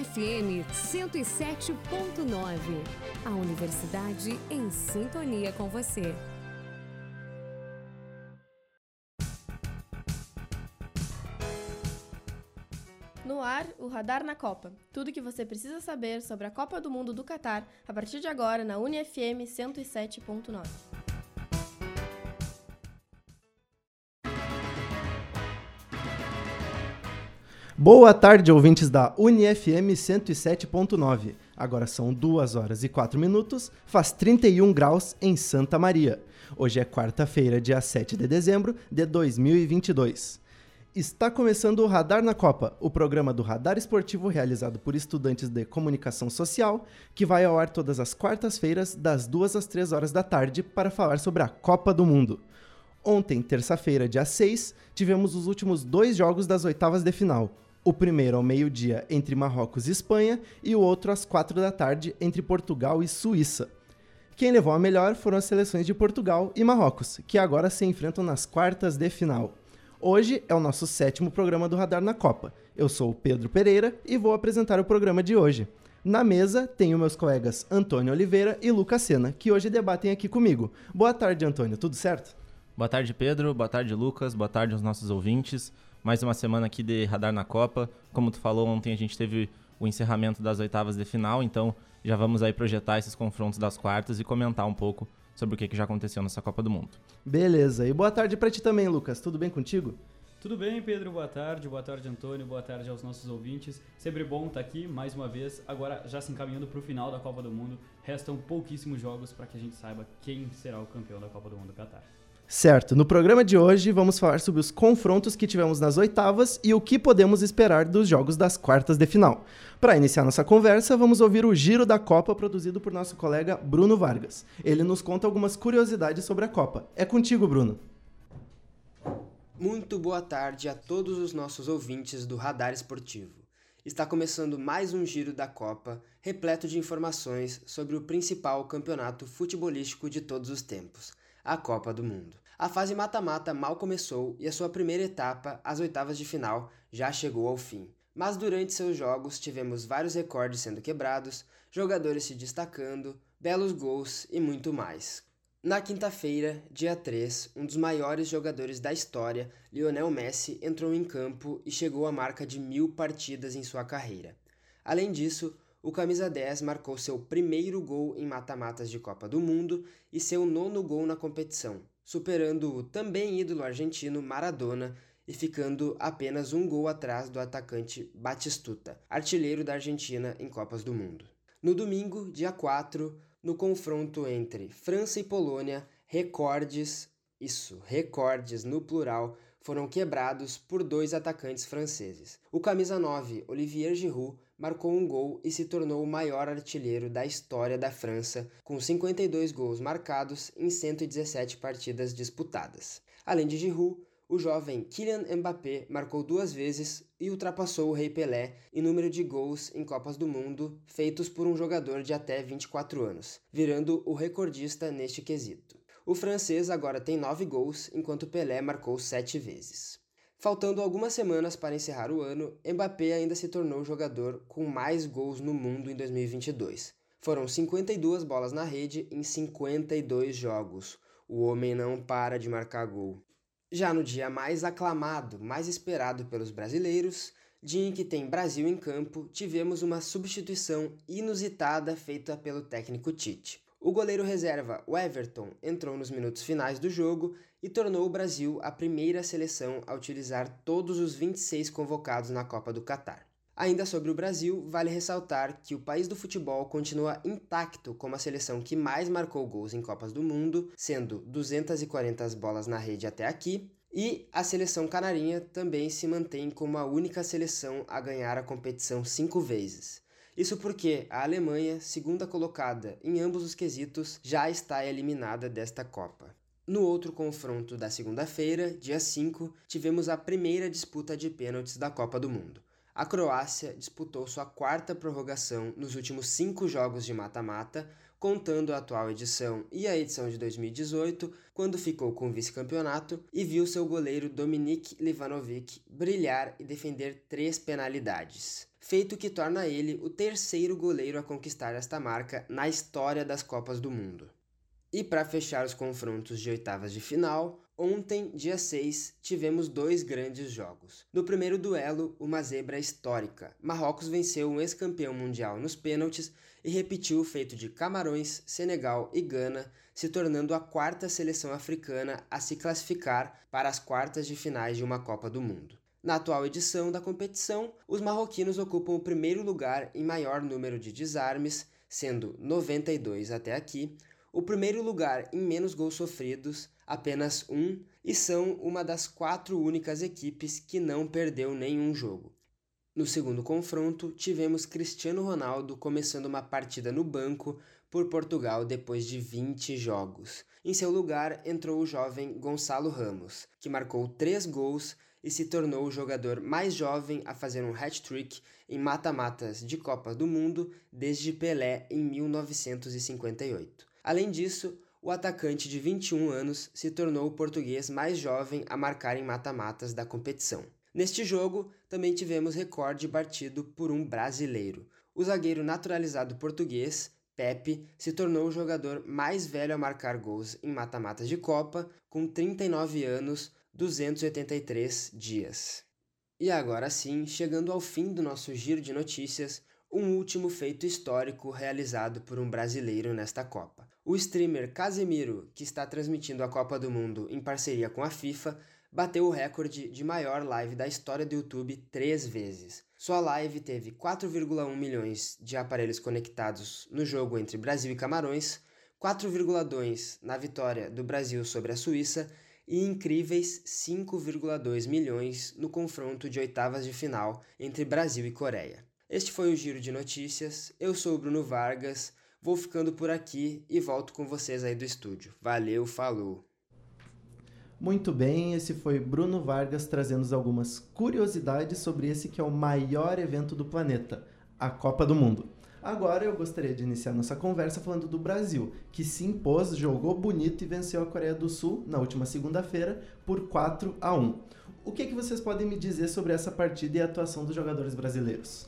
UniFM 107.9. A universidade em sintonia com você. No ar, o Radar na Copa. Tudo que você precisa saber sobre a Copa do Mundo do Catar a partir de agora na UniFM 107.9. Boa tarde, ouvintes da UniFM 107.9. Agora são 2 horas e 4 minutos, faz 31 graus em Santa Maria. Hoje é quarta-feira, dia 7 de dezembro de 2022. Está começando o Radar na Copa, o programa do Radar Esportivo realizado por estudantes de comunicação social, que vai ao ar todas as quartas-feiras, das 2 às 3 horas da tarde, para falar sobre a Copa do Mundo. Ontem, terça-feira, dia 6, tivemos os últimos dois jogos das oitavas de final. O primeiro ao meio-dia entre Marrocos e Espanha e o outro às quatro da tarde entre Portugal e Suíça. Quem levou a melhor foram as seleções de Portugal e Marrocos, que agora se enfrentam nas quartas de final. Hoje é o nosso sétimo programa do Radar na Copa. Eu sou o Pedro Pereira e vou apresentar o programa de hoje. Na mesa tenho meus colegas Antônio Oliveira e Lucas Sena, que hoje debatem aqui comigo. Boa tarde, Antônio, tudo certo? Boa tarde, Pedro. Boa tarde, Lucas. Boa tarde aos nossos ouvintes mais uma semana aqui de Radar na Copa. Como tu falou, ontem a gente teve o encerramento das oitavas de final, então já vamos aí projetar esses confrontos das quartas e comentar um pouco sobre o que, que já aconteceu nessa Copa do Mundo. Beleza. E boa tarde para ti também, Lucas. Tudo bem contigo? Tudo bem, Pedro? Boa tarde. Boa tarde, Antônio. Boa tarde aos nossos ouvintes. Sempre bom estar aqui mais uma vez. Agora, já se encaminhando para o final da Copa do Mundo, restam pouquíssimos jogos para que a gente saiba quem será o campeão da Copa do Mundo Qatar. Certo, no programa de hoje vamos falar sobre os confrontos que tivemos nas oitavas e o que podemos esperar dos jogos das quartas de final. Para iniciar nossa conversa, vamos ouvir o Giro da Copa produzido por nosso colega Bruno Vargas. Ele nos conta algumas curiosidades sobre a Copa. É contigo, Bruno. Muito boa tarde a todos os nossos ouvintes do Radar Esportivo. Está começando mais um Giro da Copa, repleto de informações sobre o principal campeonato futebolístico de todos os tempos a Copa do Mundo. A fase mata-mata mal começou e a sua primeira etapa, as oitavas de final, já chegou ao fim. Mas durante seus jogos tivemos vários recordes sendo quebrados, jogadores se destacando, belos gols e muito mais. Na quinta-feira, dia 3, um dos maiores jogadores da história, Lionel Messi, entrou em campo e chegou à marca de mil partidas em sua carreira. Além disso, o camisa 10 marcou seu primeiro gol em mata-matas de Copa do Mundo e seu nono gol na competição, superando o também ídolo argentino Maradona e ficando apenas um gol atrás do atacante Batistuta, artilheiro da Argentina em Copas do Mundo. No domingo, dia 4, no confronto entre França e Polônia, recordes, isso, recordes no plural, foram quebrados por dois atacantes franceses. O camisa 9, Olivier Giroud, marcou um gol e se tornou o maior artilheiro da história da França, com 52 gols marcados em 117 partidas disputadas. Além de Giroud, o jovem Kylian Mbappé marcou duas vezes e ultrapassou o Rei Pelé em número de gols em Copas do Mundo feitos por um jogador de até 24 anos, virando o recordista neste quesito. O francês agora tem nove gols, enquanto Pelé marcou sete vezes. Faltando algumas semanas para encerrar o ano, Mbappé ainda se tornou o jogador com mais gols no mundo em 2022. Foram 52 bolas na rede em 52 jogos. O homem não para de marcar gol. Já no dia mais aclamado, mais esperado pelos brasileiros, dia em que tem Brasil em campo, tivemos uma substituição inusitada feita pelo técnico Tite. O goleiro reserva, o Everton, entrou nos minutos finais do jogo e tornou o Brasil a primeira seleção a utilizar todos os 26 convocados na Copa do Catar. Ainda sobre o Brasil, vale ressaltar que o país do futebol continua intacto como a seleção que mais marcou gols em Copas do Mundo, sendo 240 bolas na rede até aqui, e a seleção canarinha também se mantém como a única seleção a ganhar a competição cinco vezes. Isso porque a Alemanha, segunda colocada em ambos os quesitos, já está eliminada desta Copa. No outro confronto da segunda-feira, dia 5, tivemos a primeira disputa de pênaltis da Copa do Mundo. A Croácia disputou sua quarta prorrogação nos últimos cinco jogos de mata-mata, contando a atual edição e a edição de 2018, quando ficou com o vice-campeonato e viu seu goleiro Dominik Livanovic brilhar e defender três penalidades. Feito que torna ele o terceiro goleiro a conquistar esta marca na história das Copas do Mundo. E para fechar os confrontos de oitavas de final, ontem, dia 6, tivemos dois grandes jogos. No primeiro duelo, uma zebra histórica. Marrocos venceu um ex-campeão mundial nos pênaltis e repetiu o feito de Camarões, Senegal e Gana, se tornando a quarta seleção africana a se classificar para as quartas de finais de uma Copa do Mundo. Na atual edição da competição, os marroquinos ocupam o primeiro lugar em maior número de desarmes, sendo 92 até aqui, o primeiro lugar em menos gols sofridos, apenas um, e são uma das quatro únicas equipes que não perdeu nenhum jogo. No segundo confronto, tivemos Cristiano Ronaldo começando uma partida no banco por Portugal depois de 20 jogos. Em seu lugar entrou o jovem Gonçalo Ramos, que marcou três gols e se tornou o jogador mais jovem a fazer um hat-trick em mata-matas de Copa do Mundo desde Pelé em 1958. Além disso, o atacante de 21 anos se tornou o português mais jovem a marcar em mata-matas da competição. Neste jogo, também tivemos recorde batido por um brasileiro. O zagueiro naturalizado português, Pepe, se tornou o jogador mais velho a marcar gols em mata-matas de Copa, com 39 anos, 283 dias. E agora sim, chegando ao fim do nosso giro de notícias, um último feito histórico realizado por um brasileiro nesta Copa. O streamer Casemiro, que está transmitindo a Copa do Mundo em parceria com a FIFA, bateu o recorde de maior live da história do YouTube três vezes. Sua live teve 4,1 milhões de aparelhos conectados no jogo entre Brasil e Camarões, 4,2 na vitória do Brasil sobre a Suíça e incríveis 5,2 milhões no confronto de oitavas de final entre Brasil e Coreia. Este foi o Giro de Notícias. Eu sou o Bruno Vargas. Vou ficando por aqui e volto com vocês aí do estúdio. Valeu, falou! Muito bem, esse foi Bruno Vargas trazendo algumas curiosidades sobre esse que é o maior evento do planeta, a Copa do Mundo. Agora eu gostaria de iniciar nossa conversa falando do Brasil, que se impôs, jogou bonito e venceu a Coreia do Sul na última segunda-feira por 4 a 1. O que, que vocês podem me dizer sobre essa partida e a atuação dos jogadores brasileiros?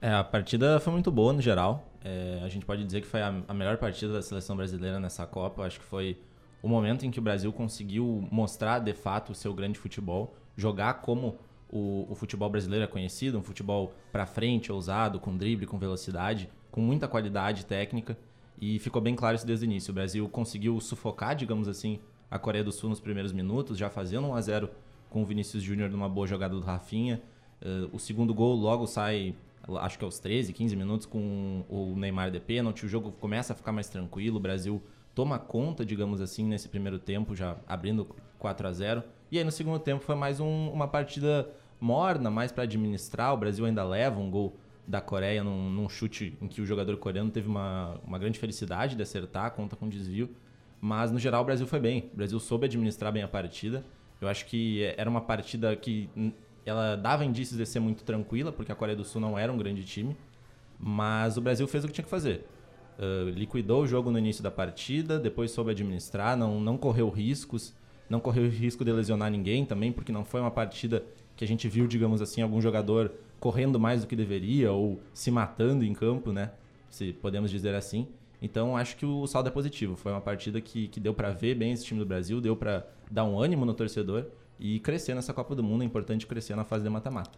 É, a partida foi muito boa no geral. É, a gente pode dizer que foi a, a, melhor partida da seleção brasileira nessa Copa. Acho que foi o momento em que o Brasil conseguiu mostrar de fato o seu grande futebol, jogar como o, o futebol brasileiro é conhecido, um futebol para frente, ousado, com drible, com velocidade, com muita qualidade técnica. E ficou bem claro isso desde o início. O Brasil conseguiu sufocar, digamos assim, a Coreia do Sul nos primeiros minutos, já fazendo 1 a 0 com o Vinícius Júnior numa boa jogada do Rafinha. Uh, o segundo gol logo sai acho que aos 13, 15 minutos com o Neymar de pênalti, o jogo começa a ficar mais tranquilo, o Brasil toma conta, digamos assim, nesse primeiro tempo, já abrindo 4 a 0 E aí no segundo tempo foi mais um, uma partida morna, mais para administrar, o Brasil ainda leva um gol da Coreia num, num, chute em que o jogador coreano teve uma, uma grande felicidade de acertar, conta com desvio. Mas no geral o Brasil foi bem, o Brasil soube administrar bem a partida. Eu acho que era uma partida que ela dava indícios de ser muito tranquila, porque a Coreia do Sul não era um grande time, mas o Brasil fez o que tinha que fazer. Uh, liquidou o jogo no início da partida, depois soube administrar, não, não correu riscos, não correu risco de lesionar ninguém também, porque não foi uma partida que a gente viu, digamos assim, algum jogador correndo mais do que deveria ou se matando em campo, né? Se podemos dizer assim. Então acho que o saldo é positivo. Foi uma partida que, que deu para ver bem esse time do Brasil, deu para dar um ânimo no torcedor e crescer nessa Copa do Mundo. É importante crescer na fase de mata-mata.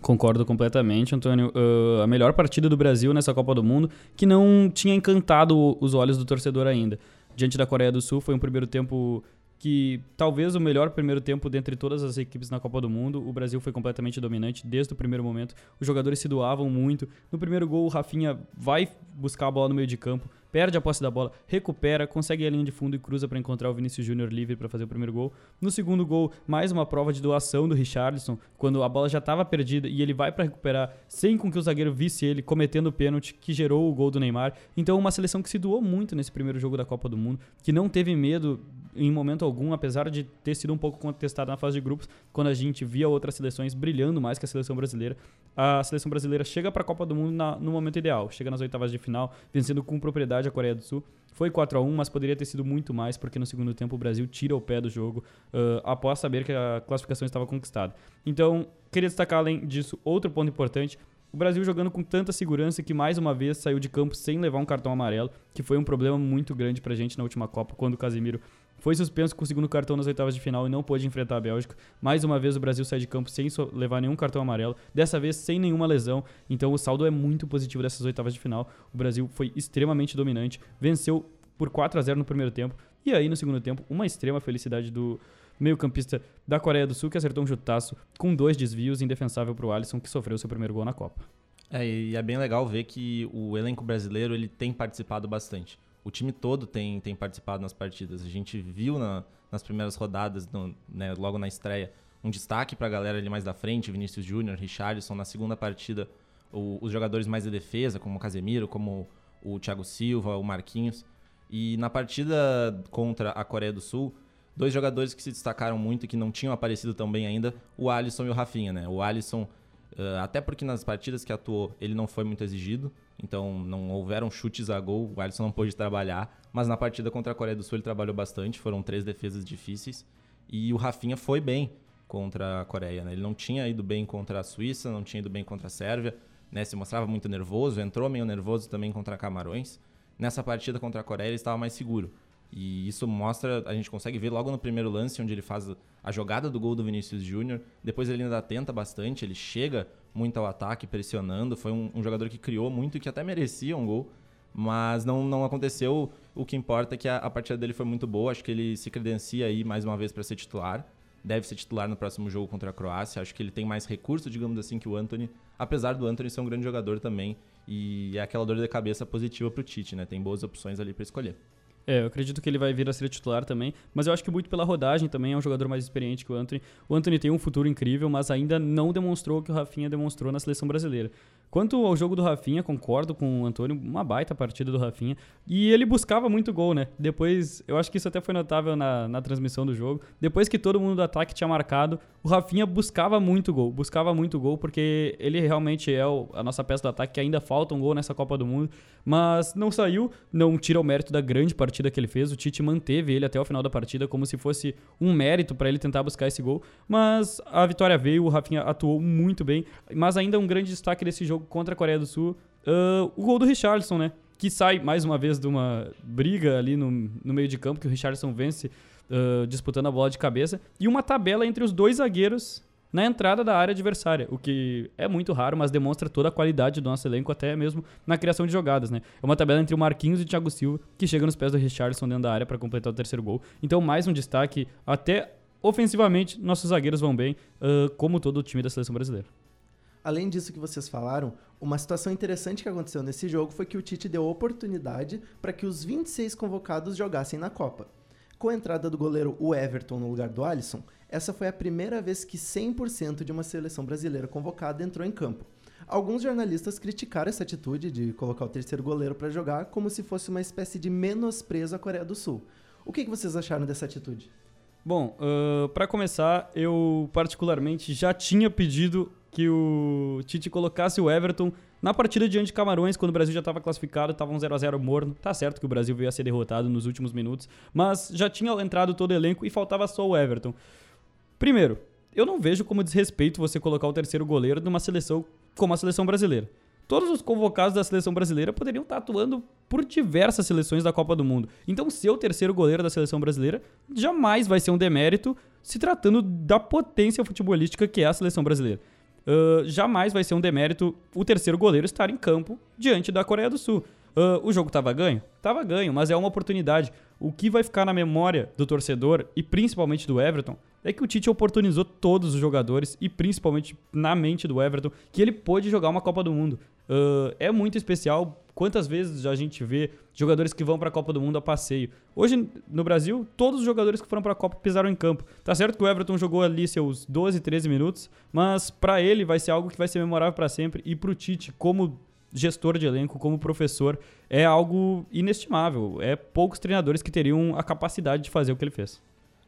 Concordo completamente, Antônio. Uh, a melhor partida do Brasil nessa Copa do Mundo, que não tinha encantado os olhos do torcedor ainda. Diante da Coreia do Sul, foi um primeiro tempo que talvez o melhor primeiro tempo dentre todas as equipes na Copa do Mundo. O Brasil foi completamente dominante desde o primeiro momento. Os jogadores se doavam muito. No primeiro gol, o Rafinha vai buscar a bola no meio de campo, perde a posse da bola, recupera, consegue a linha de fundo e cruza para encontrar o Vinícius Júnior livre para fazer o primeiro gol. No segundo gol, mais uma prova de doação do Richarlison, quando a bola já estava perdida e ele vai para recuperar sem com que o zagueiro visse ele cometendo o pênalti que gerou o gol do Neymar. Então, uma seleção que se doou muito nesse primeiro jogo da Copa do Mundo, que não teve medo em momento algum, apesar de ter sido um pouco contestada na fase de grupos, quando a gente via outras seleções brilhando mais que a seleção brasileira. A seleção brasileira chega para a Copa do Mundo na, no momento ideal, chega nas oitavas de final, vencendo com propriedade a Coreia do Sul. Foi 4 a 1 mas poderia ter sido muito mais, porque no segundo tempo o Brasil tira o pé do jogo uh, após saber que a classificação estava conquistada. Então, queria destacar além disso outro ponto importante O Brasil jogando com tanta segurança que mais uma vez saiu de campo sem levar um cartão amarelo, que foi um problema muito grande pra gente na última Copa, quando o Casemiro foi suspenso com o segundo cartão nas oitavas de final e não pôde enfrentar a Bélgica. Mais uma vez o Brasil sai de campo sem levar nenhum cartão amarelo, dessa vez sem nenhuma lesão. Então o saldo é muito positivo dessas oitavas de final. O Brasil foi extremamente dominante, venceu por 4 a 0 no primeiro tempo e aí no segundo tempo uma extrema felicidade do meio-campista da Coreia do Sul que acertou um chutaço com dois desvios indefensável para o Alisson que sofreu seu primeiro gol na Copa. É, e é bem legal ver que o elenco brasileiro ele tem participado bastante o time todo tem, tem participado nas partidas. A gente viu na, nas primeiras rodadas, no, né, logo na estreia, um destaque para a galera ali mais da frente, Vinícius Júnior, Richarlison. Na segunda partida, o, os jogadores mais de defesa, como o Casemiro, como o Thiago Silva, o Marquinhos. E na partida contra a Coreia do Sul, dois jogadores que se destacaram muito e que não tinham aparecido tão bem ainda, o Alisson e o Rafinha. Né? O Alisson Uh, até porque nas partidas que atuou ele não foi muito exigido, então não houveram chutes a gol, o Alisson não pôde trabalhar, mas na partida contra a Coreia do Sul ele trabalhou bastante, foram três defesas difíceis, e o Rafinha foi bem contra a Coreia, né? ele não tinha ido bem contra a Suíça, não tinha ido bem contra a Sérvia, né? se mostrava muito nervoso, entrou meio nervoso também contra Camarões, nessa partida contra a Coreia ele estava mais seguro, e isso mostra, a gente consegue ver logo no primeiro lance, onde ele faz a jogada do gol do Vinícius Júnior. Depois ele ainda tenta bastante, ele chega muito ao ataque, pressionando. Foi um, um, jogador que criou muito e que até merecia um gol. Mas não, não aconteceu. O que importa é que a, a partida dele foi muito boa. Acho que ele se credencia aí mais uma vez para ser titular. Deve ser titular no próximo jogo contra a Croácia. Acho que ele tem mais recurso, digamos assim, que o Anthony. Apesar do Anthony ser um grande jogador também. E é aquela dor de cabeça positiva para o Tite, né? Tem boas opções ali para escolher. É, eu acredito que ele vai vir a ser titular também, mas eu acho que muito pela rodagem também é um jogador mais experiente que o Anthony. O Anthony tem um futuro incrível, mas ainda não demonstrou o que o Rafinha demonstrou na seleção brasileira. Quanto ao jogo do Rafinha, concordo com o Antônio, uma baita partida do Rafinha. E ele buscava muito gol, né? Depois, eu acho que isso até foi notável na, na transmissão do jogo. Depois que todo mundo do ataque tinha marcado, o Rafinha buscava muito gol. Buscava muito gol, porque ele realmente é o, a nossa peça do ataque, que ainda falta um gol nessa Copa do Mundo. Mas não saiu, não tira o mérito da grande partida que ele fez. O Tite manteve ele até o final da partida, como se fosse um mérito para ele tentar buscar esse gol. Mas a vitória veio, o Rafinha atuou muito bem. Mas ainda um grande destaque desse jogo contra a Coreia do Sul, uh, o gol do Richarlison, né? Que sai mais uma vez de uma briga ali no, no meio de campo, que o Richarlison vence uh, disputando a bola de cabeça, e uma tabela entre os dois zagueiros na entrada da área adversária, o que é muito raro, mas demonstra toda a qualidade do nosso elenco, até mesmo na criação de jogadas, né? É uma tabela entre o Marquinhos e o Thiago Silva, que chega nos pés do Richardson dentro da área para completar o terceiro gol. Então, mais um destaque, até ofensivamente, nossos zagueiros vão bem, uh, como todo o time da seleção brasileira. Além disso que vocês falaram, uma situação interessante que aconteceu nesse jogo foi que o Tite deu oportunidade para que os 26 convocados jogassem na Copa. Com a entrada do goleiro o Everton no lugar do Alisson, essa foi a primeira vez que 100% de uma seleção brasileira convocada entrou em campo. Alguns jornalistas criticaram essa atitude de colocar o terceiro goleiro para jogar como se fosse uma espécie de menosprezo à Coreia do Sul. O que, que vocês acharam dessa atitude? Bom, uh, para começar, eu particularmente já tinha pedido que o Tite colocasse o Everton na partida diante de Camarões, quando o Brasil já estava classificado, estava um 0 a 0 morno. Tá certo que o Brasil veio a ser derrotado nos últimos minutos, mas já tinha entrado todo o elenco e faltava só o Everton. Primeiro, eu não vejo como desrespeito você colocar o terceiro goleiro numa seleção como a seleção brasileira. Todos os convocados da seleção brasileira poderiam estar atuando por diversas seleções da Copa do Mundo. Então, ser o terceiro goleiro da seleção brasileira jamais vai ser um demérito se tratando da potência futebolística que é a seleção brasileira uh, jamais vai ser um demérito o terceiro goleiro estar em campo diante da Coreia do Sul. Uh, o jogo estava ganho? Tava ganho, mas é uma oportunidade. O que vai ficar na memória do torcedor e principalmente do Everton é que o Tite oportunizou todos os jogadores e principalmente na mente do Everton que ele pôde jogar uma Copa do Mundo. Uh, é muito especial. Quantas vezes a gente vê jogadores que vão para a Copa do Mundo a passeio? Hoje, no Brasil, todos os jogadores que foram para a Copa pisaram em campo. Tá certo que o Everton jogou ali seus 12, 13 minutos, mas para ele vai ser algo que vai ser memorável para sempre. E para o Tite, como gestor de elenco, como professor, é algo inestimável. É poucos treinadores que teriam a capacidade de fazer o que ele fez.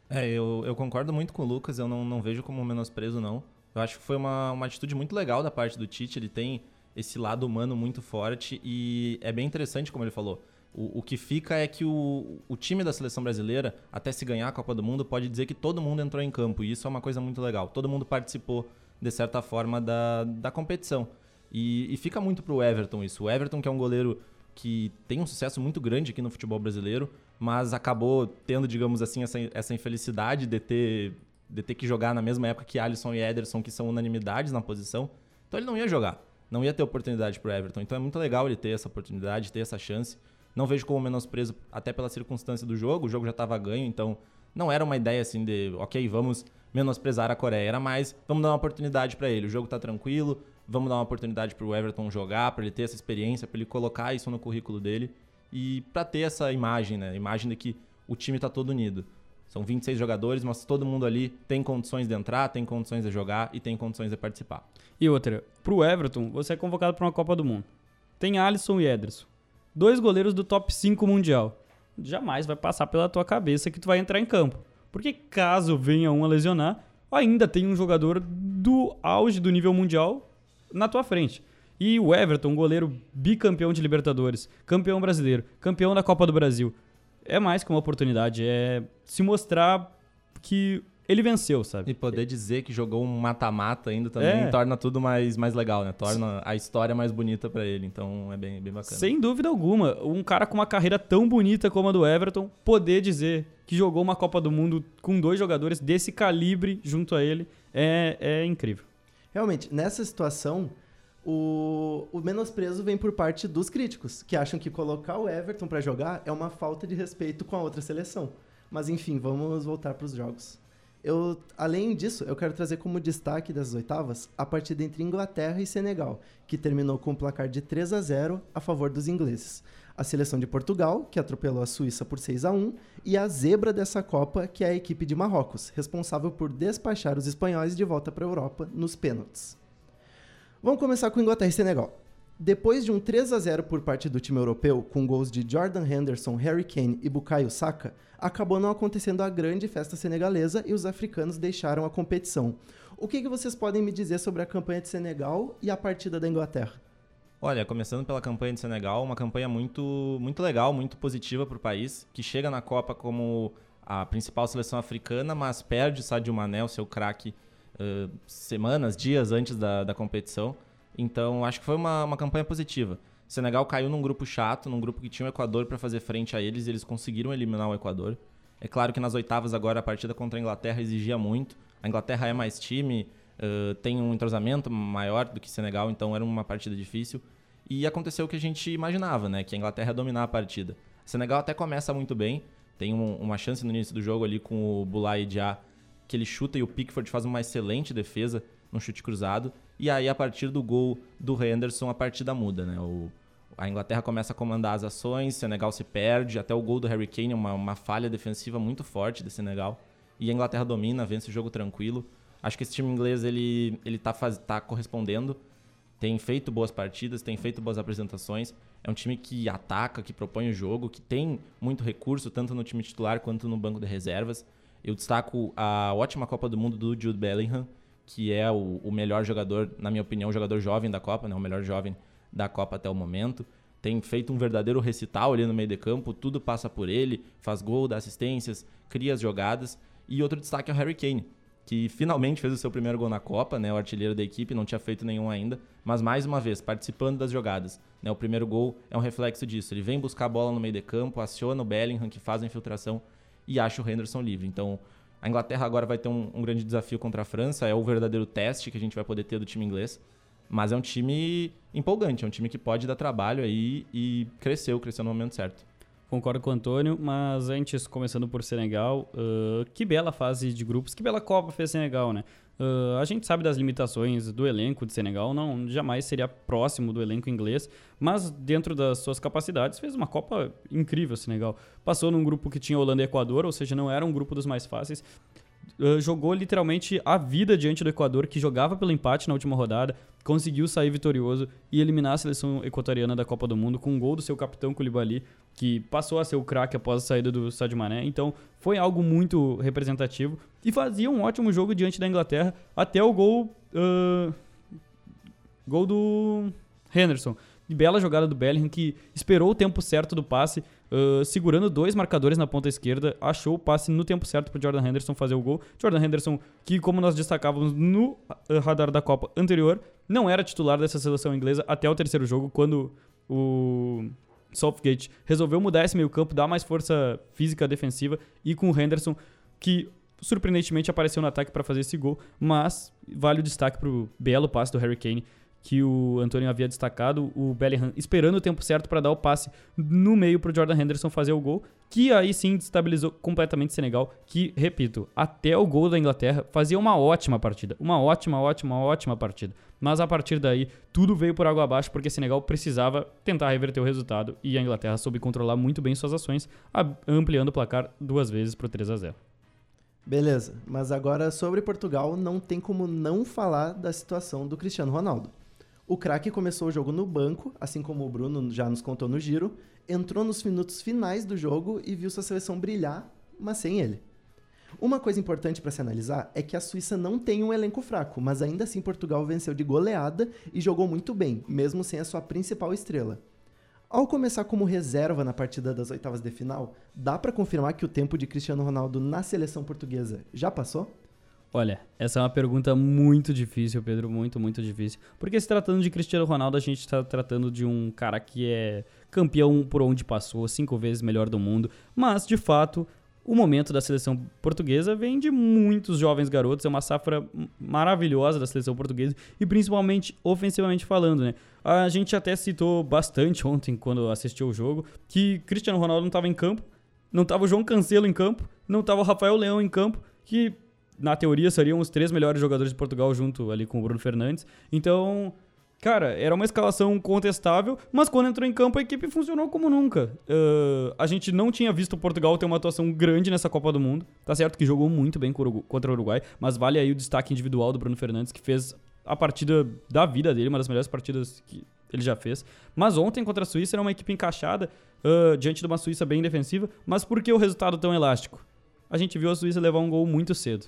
É, eu, eu concordo muito com o Lucas, eu não, não vejo como menosprezo, não. Eu acho que foi uma, uma atitude muito legal da parte do Tite, ele tem esse lado humano muito forte e é bem interessante, como ele falou. O, o que fica é que o, o time da seleção brasileira, até se ganhar a Copa do Mundo, pode dizer que todo mundo entrou em campo e isso é uma coisa muito legal. Todo mundo participou, de certa forma, da, da competição. E, e fica muito pro Everton isso. O Everton, que é um goleiro que tem um sucesso muito grande aqui no futebol brasileiro, mas acabou tendo, digamos assim, essa, essa infelicidade de ter, de ter que jogar na mesma época que Alisson e Ederson, que são unanimidades na posição. Então ele não ia jogar, não ia ter oportunidade pro Everton. Então é muito legal ele ter essa oportunidade, ter essa chance. Não vejo como menosprezo, até pela circunstância do jogo, o jogo já estava ganho, então não era uma ideia assim de, ok, vamos menosprezar a Coreia, era mais, vamos dar uma oportunidade para ele, o jogo tá tranquilo, vamos dar uma oportunidade para o Everton jogar, para ele ter essa experiência, para ele colocar isso no currículo dele e para ter essa imagem, né? Imagem de que o time está todo unido. São 26 jogadores, mas todo mundo ali tem condições de entrar, tem condições de jogar e tem condições de participar. E outra, pro Everton, você é convocado para uma Copa do Mundo. Tem Alisson e Ederson. Dois goleiros do top 5 mundial. Jamais vai passar pela tua cabeça que tu vai entrar em campo. Porque caso venha um a lesionar, ainda tem um jogador do auge do nível mundial na tua frente. E o Everton, goleiro bicampeão de Libertadores, campeão brasileiro, campeão da Copa do Brasil. É mais que uma oportunidade, é se mostrar que ele venceu, sabe? E poder dizer que jogou um mata-mata ainda também É. torna tudo mais, mais legal, né? Torna a história mais bonita para ele. Então é bem, bem bacana. Sem dúvida alguma, um cara com uma carreira tão bonita como a do Everton poder dizer que jogou uma Copa do Mundo com dois jogadores desse calibre junto a ele é, é incrível. Realmente, nessa situação, o, o menosprezo vem por parte dos críticos, que acham que colocar o Everton pra jogar é uma falta de respeito com a outra seleção. Mas enfim, vamos voltar para os jogos. Eu, além disso, eu quero trazer como destaque das oitavas a partida entre Inglaterra e Senegal, que terminou com um placar de 3 a 0 a favor dos ingleses. A seleção de Portugal, que atropelou a Suíça por 6 a 1 e a zebra dessa Copa, que é a equipe de Marrocos, responsável por despachar os espanhóis de volta para a Europa nos pênaltis. Vamos começar com Inglaterra e Senegal. Depois de um 3 a 0 por parte do time europeu, com gols de Jordan Henderson, Harry Kane e Bukayo Saka, acabou não acontecendo a grande festa senegalesa e os africanos deixaram a competição. O que, que vocês podem me dizer sobre a campanha de Senegal e a partida da Inglaterra? Olha, começando pela campanha de Senegal, uma campanha muito, muito legal, muito positiva para o país, que chega na Copa como a principal seleção africana, mas perde Sadio Mané, o seu craque, uh, semanas, dias antes da, da competição. Então, acho que foi uma, uma campanha positiva. Senegal caiu num grupo chato, num grupo que tinha o Equador para fazer frente a eles, e eles conseguiram eliminar o Equador. É claro que nas oitavas agora a partida contra a Inglaterra exigia muito. A Inglaterra é mais time, uh, tem um entrosamento maior do que Senegal, então era uma partida difícil. E aconteceu o que a gente imaginava, né? Que a Inglaterra ia dominar a partida. Senegal até começa muito bem, tem um, uma chance no início do jogo ali com o Boulaye Dia, que ele chuta e o Pickford faz uma excelente defesa num chute cruzado. E aí, a partir do gol do Henderson, a partida muda, né? O, a Inglaterra começa a comandar as ações, Senegal se perde, até o gol do Harry Kane, uma, uma falha defensiva muito forte de Senegal. E a Inglaterra domina, vence o jogo tranquilo. Acho que esse time inglês, ele, ele tá, faz, tá correspondendo, tem feito boas partidas, tem feito boas apresentações. É um time que ataca, que propõe o jogo, que tem muito recurso, tanto no time titular quanto no banco de reservas. Eu destaco a ótima Copa do Mundo do Jude Bellingham, que é o, o melhor jogador, na minha opinião, o jogador jovem da Copa, né? o melhor jovem da Copa até o momento. Tem feito um verdadeiro recital ali no meio de campo, tudo passa por ele, faz gol, dá assistências, cria as jogadas. E outro destaque é o Harry Kane, que finalmente fez o seu primeiro gol na Copa, né? O artilheiro da equipe, não tinha feito nenhum ainda, mas mais uma vez, participando das jogadas. Né? O primeiro gol é um reflexo disso. Ele vem buscar a bola no meio de campo, aciona o Bellingham, que faz a infiltração, e acha o Henderson livre. Então, a Inglaterra agora vai ter um, um, grande desafio contra a França, é o verdadeiro teste que a gente vai poder ter do time inglês. Mas é um time empolgante, é um time que pode dar trabalho aí e cresceu, cresceu no momento certo. Concordo com o Antônio, mas antes, começando por Senegal, uh, que bela fase de grupos, que bela Copa fez Senegal, né? Uh, a gente sabe das limitações do elenco de Senegal, não jamais seria próximo do elenco inglês, mas dentro das suas capacidades fez uma Copa incrível Senegal. Passou num grupo que tinha Holanda e Equador, ou seja, não era um grupo dos mais fáceis. Uh, jogou literalmente a vida diante do Equador, que jogava pelo empate na última rodada, conseguiu sair vitorioso e eliminar a seleção equatoriana da Copa do Mundo com um gol do seu capitão Koulibaly, que passou a ser o craque após a saída do Sadio Mané. Então, foi algo muito representativo e fazia um ótimo jogo diante da Inglaterra até o gol uh, gol do Henderson. De bela jogada do Bellingham que esperou o tempo certo do passe, uh, segurando dois marcadores na ponta esquerda, achou o passe no tempo certo para Jordan Henderson fazer o gol. Jordan Henderson, que como nós destacávamos no radar da Copa anterior, não era titular dessa seleção inglesa até o terceiro jogo, quando o Southgate resolveu mudar esse meio campo, dar mais força física defensiva e com o Henderson, que surpreendentemente apareceu no ataque para fazer esse gol, mas vale o destaque para o belo passe do Harry Kane, que o Antônio havia destacado, o Bellingham esperando o tempo certo para dar o passe no meio para o Jordan Henderson fazer o gol, que aí sim destabilizou completamente Senegal, que, repito, até o gol da Inglaterra fazia uma ótima partida, uma ótima, ótima, ótima partida. Mas a partir daí, tudo veio por água abaixo porque Senegal precisava tentar reverter o resultado e a Inglaterra soube controlar muito bem suas ações, ampliando o placar duas vezes para o 3 a 0. Beleza, mas agora sobre Portugal não tem como não falar da situação do Cristiano Ronaldo. O craque começou o jogo no banco, assim como o Bruno já nos contou no giro, entrou nos minutos finais do jogo e viu sua seleção brilhar, mas sem ele. Uma coisa importante para se analisar é que a Suíça não tem um elenco fraco, mas ainda assim Portugal venceu de goleada e jogou muito bem, mesmo sem a sua principal estrela. Ao começar como reserva na partida das oitavas de final, dá para confirmar que o tempo de Cristiano Ronaldo na seleção portuguesa já passou? Olha, essa é uma pergunta muito difícil, Pedro, muito, muito difícil. Porque se tratando de Cristiano Ronaldo, a gente está tratando de um cara que é campeão por onde passou, cinco vezes melhor do mundo. Mas, de fato, o momento da seleção portuguesa vem de muitos jovens garotos, é uma safra maravilhosa da seleção portuguesa e principalmente ofensivamente falando, né? A gente até citou bastante ontem quando assistiu o jogo que Cristiano Ronaldo não estava em campo, não estava o João Cancelo em campo, não estava o Rafael Leão em campo, que na teoria seriam os três melhores jogadores de Portugal junto ali com o Bruno Fernandes. Então, Cara, era uma escalação contestável, mas quando entrou em campo a equipe funcionou como nunca. Uh, a gente não tinha visto o Portugal ter uma atuação grande nessa Copa do Mundo. Tá certo que jogou muito bem contra o Uruguai, mas vale aí o destaque individual do Bruno Fernandes, que fez a partida da vida dele, uma das melhores partidas que ele já fez. Mas ontem contra a Suíça era uma equipe encaixada, uh, diante de uma Suíça bem defensiva. Mas por que o resultado tão elástico? A gente viu a Suíça levar um gol muito cedo.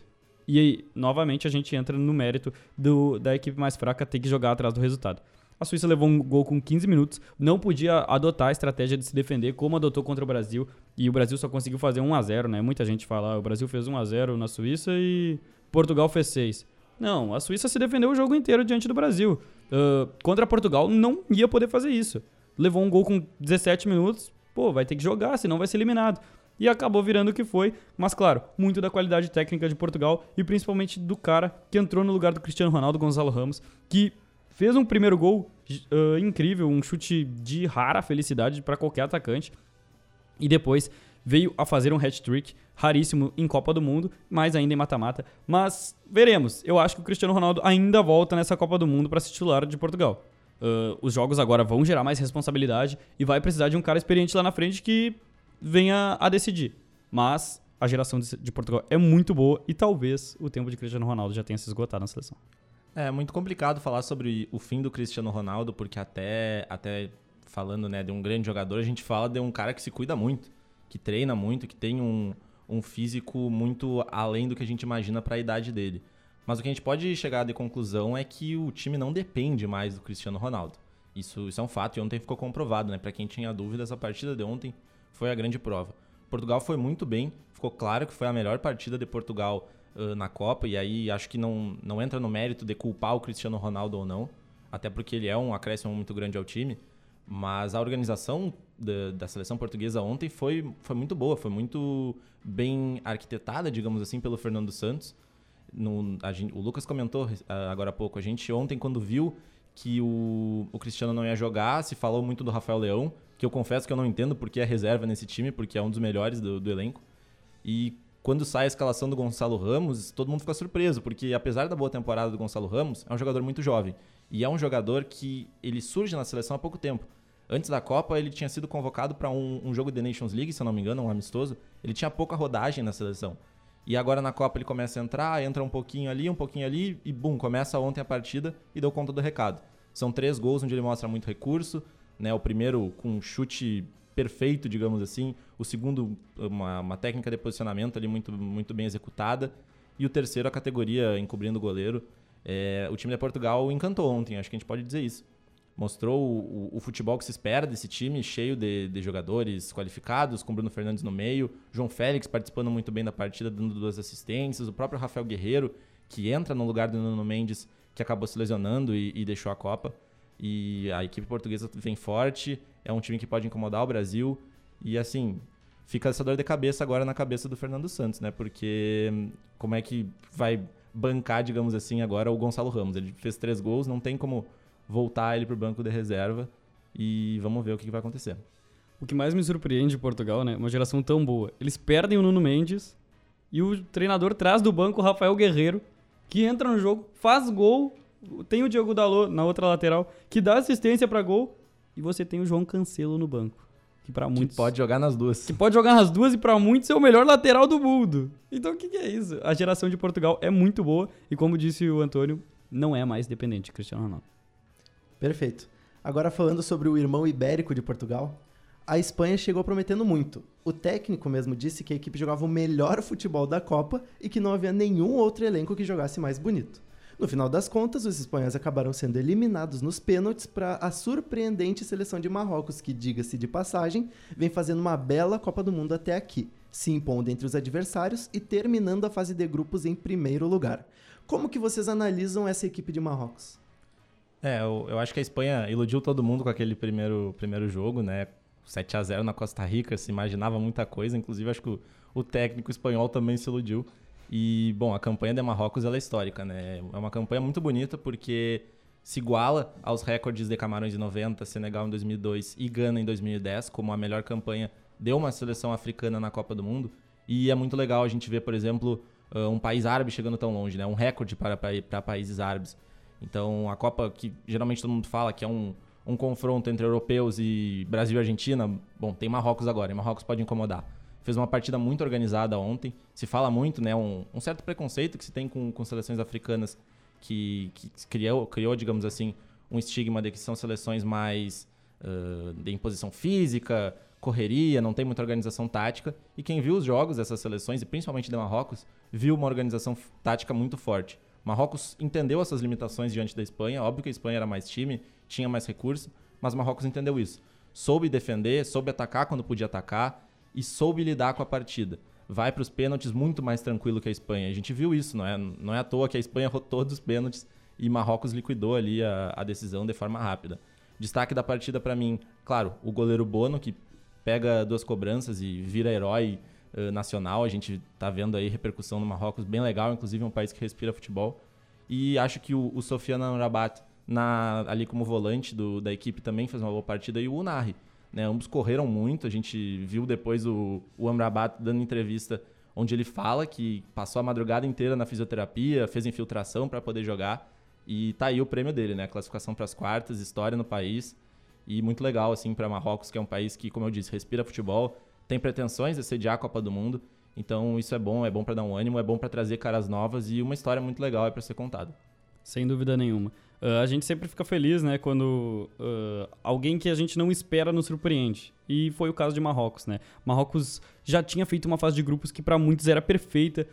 E aí, novamente, a gente entra no mérito do, da equipe mais fraca ter que jogar atrás do resultado. A Suíça levou um gol com 15 minutos, não podia adotar a estratégia de se defender como adotou contra o Brasil, e o Brasil só conseguiu fazer 1 a 0 né? Muita gente fala, ah, o Brasil fez 1 a 0 na Suíça e Portugal fez 6. Não, a Suíça se defendeu o jogo inteiro diante do Brasil. Uh, contra Portugal não ia poder fazer isso. Levou um gol com 17 minutos, pô, vai ter que jogar, senão vai ser eliminado e acabou virando o que foi. Mas, claro, muito da qualidade técnica de Portugal e principalmente do cara que entrou no lugar do Cristiano Ronaldo, Gonzalo Ramos, que fez um primeiro gol uh, incrível, um chute de rara felicidade para qualquer atacante. E depois veio a fazer um hat-trick raríssimo em Copa do Mundo, mais ainda em mata-mata. Mas veremos. Eu acho que o Cristiano Ronaldo ainda volta nessa Copa do Mundo para se titular de Portugal. Uh, os jogos agora vão gerar mais responsabilidade e vai precisar de um cara experiente lá na frente que venha a decidir. Mas a geração de, Portugal é muito boa e talvez o tempo de Cristiano Ronaldo já tenha se esgotado na seleção. É muito complicado falar sobre o fim do Cristiano Ronaldo, porque até, até falando né, de um grande jogador, a gente fala de um cara que se cuida muito, que treina muito, que tem um, um físico muito além do que a gente imagina para a idade dele. Mas o que a gente pode chegar de conclusão é que o time não depende mais do Cristiano Ronaldo. Isso, isso é um fato e ontem ficou comprovado, né? Para quem tinha dúvidas, a partida de ontem foi a grande prova. Portugal foi muito bem, ficou claro que foi a melhor partida de Portugal uh, na Copa, e aí acho que não, não entra no mérito de culpar o Cristiano Ronaldo ou não, até porque ele é um acréscimo muito grande ao time, mas a organização da, da seleção portuguesa ontem foi, foi muito boa, foi muito bem arquitetada, digamos assim, pelo Fernando Santos. No, gente, o Lucas comentou uh, agora há pouco, a gente ontem quando viu que o, o Cristiano não ia jogar, se falou muito do Rafael Leão, que eu confesso que eu não entendo porque é reserva nesse time, porque é um dos melhores do, do elenco. E quando sai a escalação do Gonçalo Ramos, todo mundo fica surpreso, porque apesar da boa temporada do Gonçalo Ramos, é um jogador muito jovem. E é um jogador que ele surge na seleção há pouco tempo. Antes da Copa, ele tinha sido convocado para um, um, jogo de Nations League, se eu não me engano, um amistoso. Ele tinha pouca rodagem na seleção. E agora na Copa ele começa a entrar, entra um pouquinho ali, um pouquinho ali, e bum, começa ontem a partida e deu conta do recado. São três gols onde ele mostra muito recurso, né? O primeiro com um chute perfeito, digamos assim. O segundo, uma, uma técnica de posicionamento ali muito, muito bem executada. E o terceiro, a categoria encobrindo o goleiro. É, o time de Portugal encantou ontem, acho que a gente pode dizer isso. mostrou o, o, futebol que se espera desse time, cheio de, de, jogadores qualificados, com Bruno Fernandes no meio, João Félix participando muito bem da partida, dando duas assistências, o próprio Rafael Guerreiro, que entra no lugar do Nuno Mendes, que acabou se lesionando e, e deixou a Copa. E a equipe portuguesa vem forte, é um time que pode incomodar o Brasil. E assim, fica essa dor de cabeça agora na cabeça do Fernando Santos, né? Porque como é que vai bancar, digamos assim, agora o Gonçalo Ramos? Ele fez três gols, não tem como voltar ele para o banco de reserva e vamos ver o que, que vai acontecer. O que mais me surpreende de Portugal, né? Uma geração tão boa. Eles perdem o Nuno Mendes e o treinador traz do banco o Rafael Guerreiro, que entra no jogo, faz gol. Tem o Diogo Dalot na outra lateral, que dá assistência para gol. E você tem o João Cancelo no banco. Que para muitos. Que pode jogar nas duas. Que pode jogar nas duas e para muitos é o melhor lateral do mundo. Então o que, que é isso? A geração de Portugal é muito boa e, como disse o Antônio, não é mais dependente de Cristiano Ronaldo. Perfeito. Agora falando sobre o irmão ibérico de Portugal, a Espanha chegou prometendo muito. O técnico mesmo disse que a equipe jogava o melhor futebol da Copa e que não havia nenhum outro elenco que jogasse mais bonito. No final das contas, os espanhóis acabaram sendo eliminados nos pênaltis para a surpreendente seleção de Marrocos, que, diga-se de passagem, vem fazendo uma bela Copa do Mundo até aqui, se impondo entre os adversários e terminando a fase de grupos em primeiro lugar. Como que vocês analisam essa equipe de Marrocos? É, eu, eu acho que a Espanha iludiu todo mundo com aquele primeiro, primeiro jogo, né? 7 a 0 na Costa Rica, se imaginava muita coisa, inclusive acho que o, o técnico espanhol também se iludiu. E, bom, a campanha de Marrocos ela é histórica, né? É uma campanha muito bonita porque se iguala aos recordes de Camarões em 90, Senegal em 2002 e Gana em 2010, como a melhor campanha de uma seleção africana na Copa do Mundo. E é muito legal a gente ver, por exemplo, um país árabe chegando tão longe, né? Um recorde para, para países árabes. Então, a Copa que geralmente todo mundo fala que é um, um confronto entre europeus e Brasil e Argentina, bom, tem Marrocos agora, e Marrocos pode incomodar. Fez uma partida muito organizada ontem. Se fala muito, né? Um, um certo preconceito que se tem com, com seleções africanas que, que criou, criou, digamos assim, um estigma de que são seleções mais uh, de imposição física, correria, não tem muita organização tática. E quem viu os jogos dessas seleções, e principalmente de Marrocos, viu uma organização tática muito forte. Marrocos entendeu essas limitações diante da Espanha. Óbvio que a Espanha era mais time, tinha mais recurso, mas Marrocos entendeu isso. Soube defender, soube atacar quando podia atacar e soube lidar com a partida. Vai para os pênaltis muito mais tranquilo que a Espanha. A gente viu isso, não é, não é à toa que a Espanha errou todos os pênaltis e Marrocos liquidou ali a, a decisão de forma rápida. Destaque da partida para mim, claro, o goleiro Bono, que pega duas cobranças e vira herói uh, nacional. A gente está vendo aí repercussão no Marrocos bem legal, inclusive um país que respira futebol. E acho que o, o Sofiane Amrabat, na, ali como volante do, da equipe, também fez uma boa partida. E o Unari, né? Ambos correram muito. A gente viu depois o, o Amrabat dando entrevista onde ele fala que passou a madrugada inteira na fisioterapia, fez infiltração para poder jogar. E tá aí o prêmio dele, né? Classificação para as quartas, história no país. E muito legal, assim, para Marrocos, que é um país que, como eu disse, respira futebol, tem pretensões de sediar a Copa do Mundo. Então isso é bom, é bom para dar um ânimo, é bom para trazer caras novas e uma história muito legal é para ser contada. Sem dúvida nenhuma. Uh, a gente sempre fica feliz, né, quando uh, alguém que a gente não espera nos surpreende. E foi o caso de Marrocos, né? Marrocos já tinha feito uma fase de grupos que para muitos era perfeita.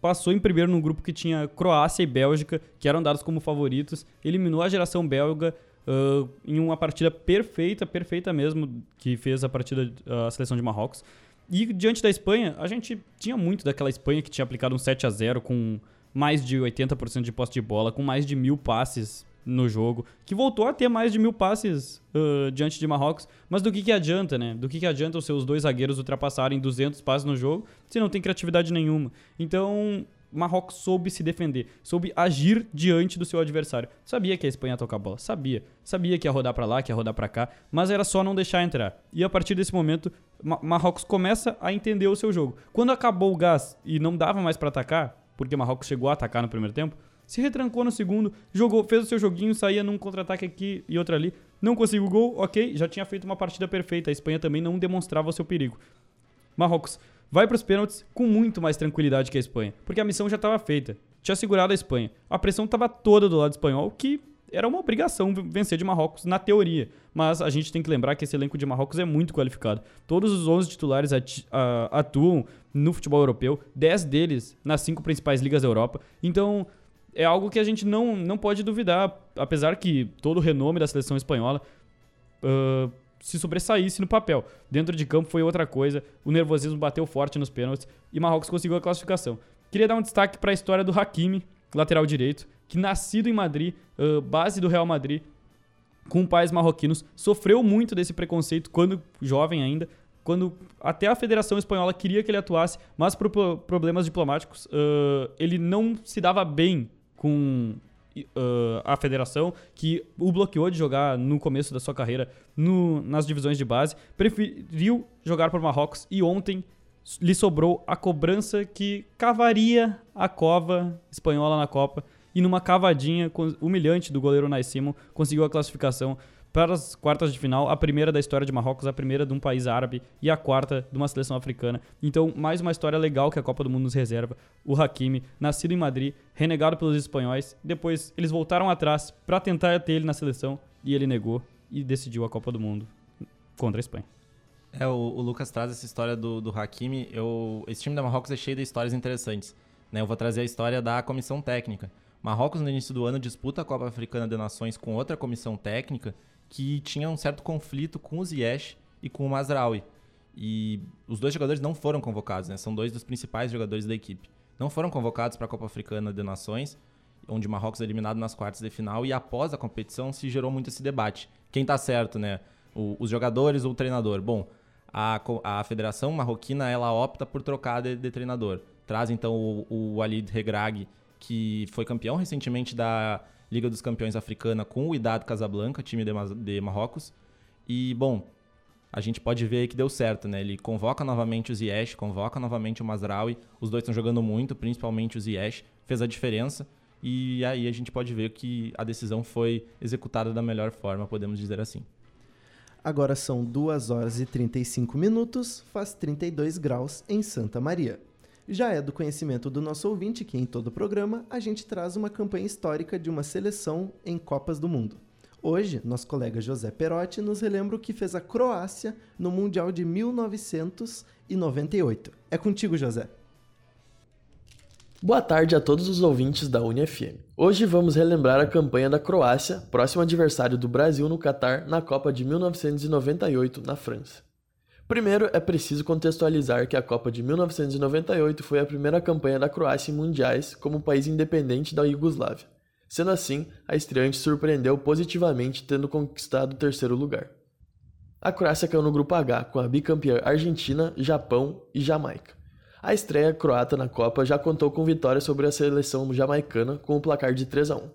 Passou em primeiro num grupo que tinha Croácia e Bélgica, que eram dados como favoritos. Eliminou a geração belga, uh, em uma partida perfeita, perfeita mesmo, que fez a partida, a seleção de Marrocos. E diante da Espanha, a gente tinha muito daquela Espanha que tinha aplicado um 7 a 0 com mais de 80% de posse de bola, com mais de mil passes no jogo, que voltou a ter mais de mil passes uh, diante de Marrocos. Mas do que, que adianta, né? Do que, que adianta os seus dois zagueiros ultrapassarem 200 passes no jogo se não tem criatividade nenhuma? Então, Marrocos soube se defender, soube agir diante do seu adversário. Sabia que a Espanha ia tocar bola, sabia. Sabia que ia rodar para lá, que ia rodar para cá, mas era só não deixar entrar. E a partir desse momento, Marrocos começa a entender o seu jogo. Quando acabou o gás e não dava mais para atacar, porque Marrocos chegou a atacar no primeiro tempo, se retrancou no segundo, jogou, fez o seu joguinho, saía num contra-ataque aqui e outro ali, não conseguiu o gol, ok, já tinha feito uma partida perfeita. A Espanha também não demonstrava o seu perigo. Marrocos vai para os pênaltis com muito mais tranquilidade que a Espanha, porque a missão já estava feita. Tinha segurado a Espanha. A pressão estava toda do lado espanhol, que era uma obrigação vencer de Marrocos na teoria. Mas a gente tem que lembrar que esse elenco de Marrocos é muito qualificado. Todos os 11 titulares atuam no futebol europeu, 10 deles nas cinco principais ligas da Europa. Então é algo que a gente não, não pode duvidar apesar que todo o renome da seleção espanhola uh, se sobressaísse no papel. Dentro de campo foi outra coisa, o nervosismo bateu forte nos pênaltis e Marrocos conseguiu a classificação. Queria dar um destaque para a história do Hakimi, lateral direito, que nascido em Madrid, uh, base do Real Madrid, com pais marroquinos, sofreu muito desse preconceito quando jovem ainda, quando até a Federação Espanhola queria que ele atuasse, mas por problemas diplomáticos, uh, ele não se dava bem com uh, a federação, que o bloqueou de jogar no começo da sua carreira no, nas divisões de base, preferiu jogar por Marrocos e ontem lhe sobrou a cobrança que cavaria a cova espanhola na Copa e numa cavadinha humilhante do goleiro Naissimo conseguiu a classificação para as quartas de final, a primeira da história de Marrocos, a primeira de um país árabe e a quarta de uma seleção africana. Então, mais uma história legal que a Copa do Mundo nos reserva. O Hakimi, nascido em Madrid, renegado pelos espanhóis, depois eles voltaram atrás para tentar ter ele na seleção e ele negou e decidiu a Copa do Mundo contra a Espanha. É, o, o Lucas traz essa história do, do Hakimi. Eu, esse time da Marrocos é cheio de histórias interessantes. Né? Eu vou trazer a história da comissão técnica. Marrocos, no início do ano, disputa a Copa Africana de Nações com outra comissão técnica que tinha um certo conflito com o Ziyech e com o Mazraoui. E os dois jogadores não foram convocados, né? São dois dos principais jogadores da equipe. Não foram convocados para a Copa Africana de Nações, onde o Marrocos é eliminado nas quartas de final e após a competição se gerou muito esse debate. Quem está certo, né? O, os jogadores ou o treinador? Bom, a, a Federação Marroquina ela opta por trocar de, de treinador. Traz então o, o Walid que foi campeão recentemente da Liga dos Campeões Africana com o Idade Casablanca, time de, de Marrocos. E, bom, a gente pode ver que deu certo, né? Ele convoca novamente o Ziyech, convoca novamente o Mazraoui. Os dois estão jogando muito, principalmente o Ziyech. Fez a diferença. E aí a gente pode ver que a decisão foi executada da melhor forma, podemos dizer assim. Agora são 2 horas e 35 minutos, faz 32 graus em Santa Maria. Já é do conhecimento do nosso ouvinte que em todo o programa a gente traz uma campanha histórica de uma seleção em Copas do Mundo. Hoje, nosso colega José Perotti nos relembra o que fez a Croácia no Mundial de 1998. É contigo, José. Boa tarde a todos os ouvintes da UniFM. Hoje vamos relembrar a campanha da Croácia, próximo adversário do Brasil no Catar na Copa de 1998 na França. Primeiro, é preciso contextualizar que a Copa de 1998 foi a primeira campanha da Croácia em mundiais como país independente da Iugoslávia. Sendo assim, a estreante surpreendeu positivamente tendo conquistado o terceiro lugar. A Croácia caiu no grupo H com a bicampeã Argentina, Japão e Jamaica. A estreia croata na Copa já contou com vitória sobre a seleção jamaicana com o placar de 3 a 1.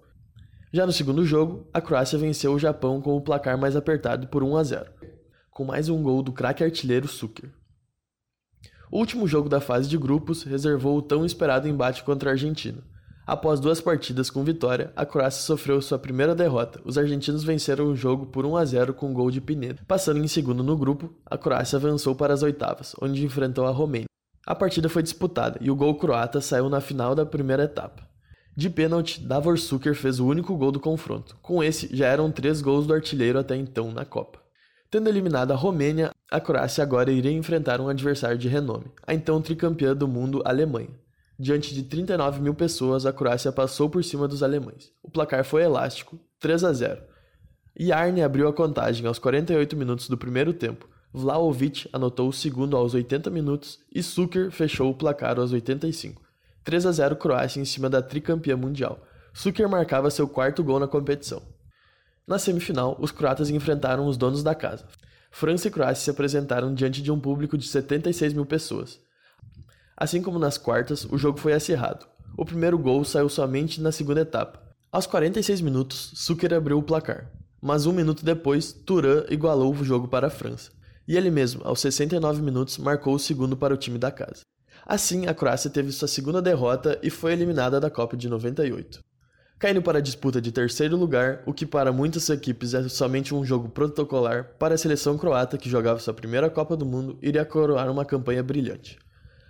Já no segundo jogo, a Croácia venceu o Japão com o placar mais apertado por 1 a 0 com mais um gol do craque artilheiro Suker. O último jogo da fase de grupos reservou o tão esperado embate contra a Argentina. Após duas partidas com vitória, a Croácia sofreu sua primeira derrota. Os argentinos venceram o jogo por 1 a 0 com um gol de Pinedo. Passando em segundo no grupo, a Croácia avançou para as oitavas, onde enfrentou a Romênia. A partida foi disputada e o gol croata saiu na final da primeira etapa. De pênalti, Davor Suker fez o único gol do confronto. Com esse, já eram três gols do artilheiro até então na Copa. Tendo eliminado a Romênia, a Croácia agora iria enfrentar um adversário de renome, a então tricampeã do mundo Alemanha. Diante de 39 mil pessoas, a Croácia passou por cima dos alemães. O placar foi elástico, 3 a 0. Yarne abriu a contagem aos 48 minutos do primeiro tempo. Vlaovic anotou o segundo aos 80 minutos e Suker fechou o placar aos 85. 3 a 0 Croácia em cima da tricampeã mundial. Suker marcava seu quarto gol na competição. Na semifinal, os croatas enfrentaram os donos da casa. França e Croácia se apresentaram diante de um público de 76 mil pessoas. Assim como nas quartas, o jogo foi acirrado. O primeiro gol saiu somente na segunda etapa. Aos 46 minutos, Suker abriu o placar. Mas um minuto depois, Turan igualou o jogo para a França. E ele mesmo, aos 69 minutos, marcou o segundo para o time da casa. Assim, a Croácia teve sua segunda derrota e foi eliminada da Copa de 98 caindo para a disputa de terceiro lugar, o que para muitas equipes é somente um jogo protocolar, para a seleção croata, que jogava sua primeira Copa do Mundo, iria coroar uma campanha brilhante.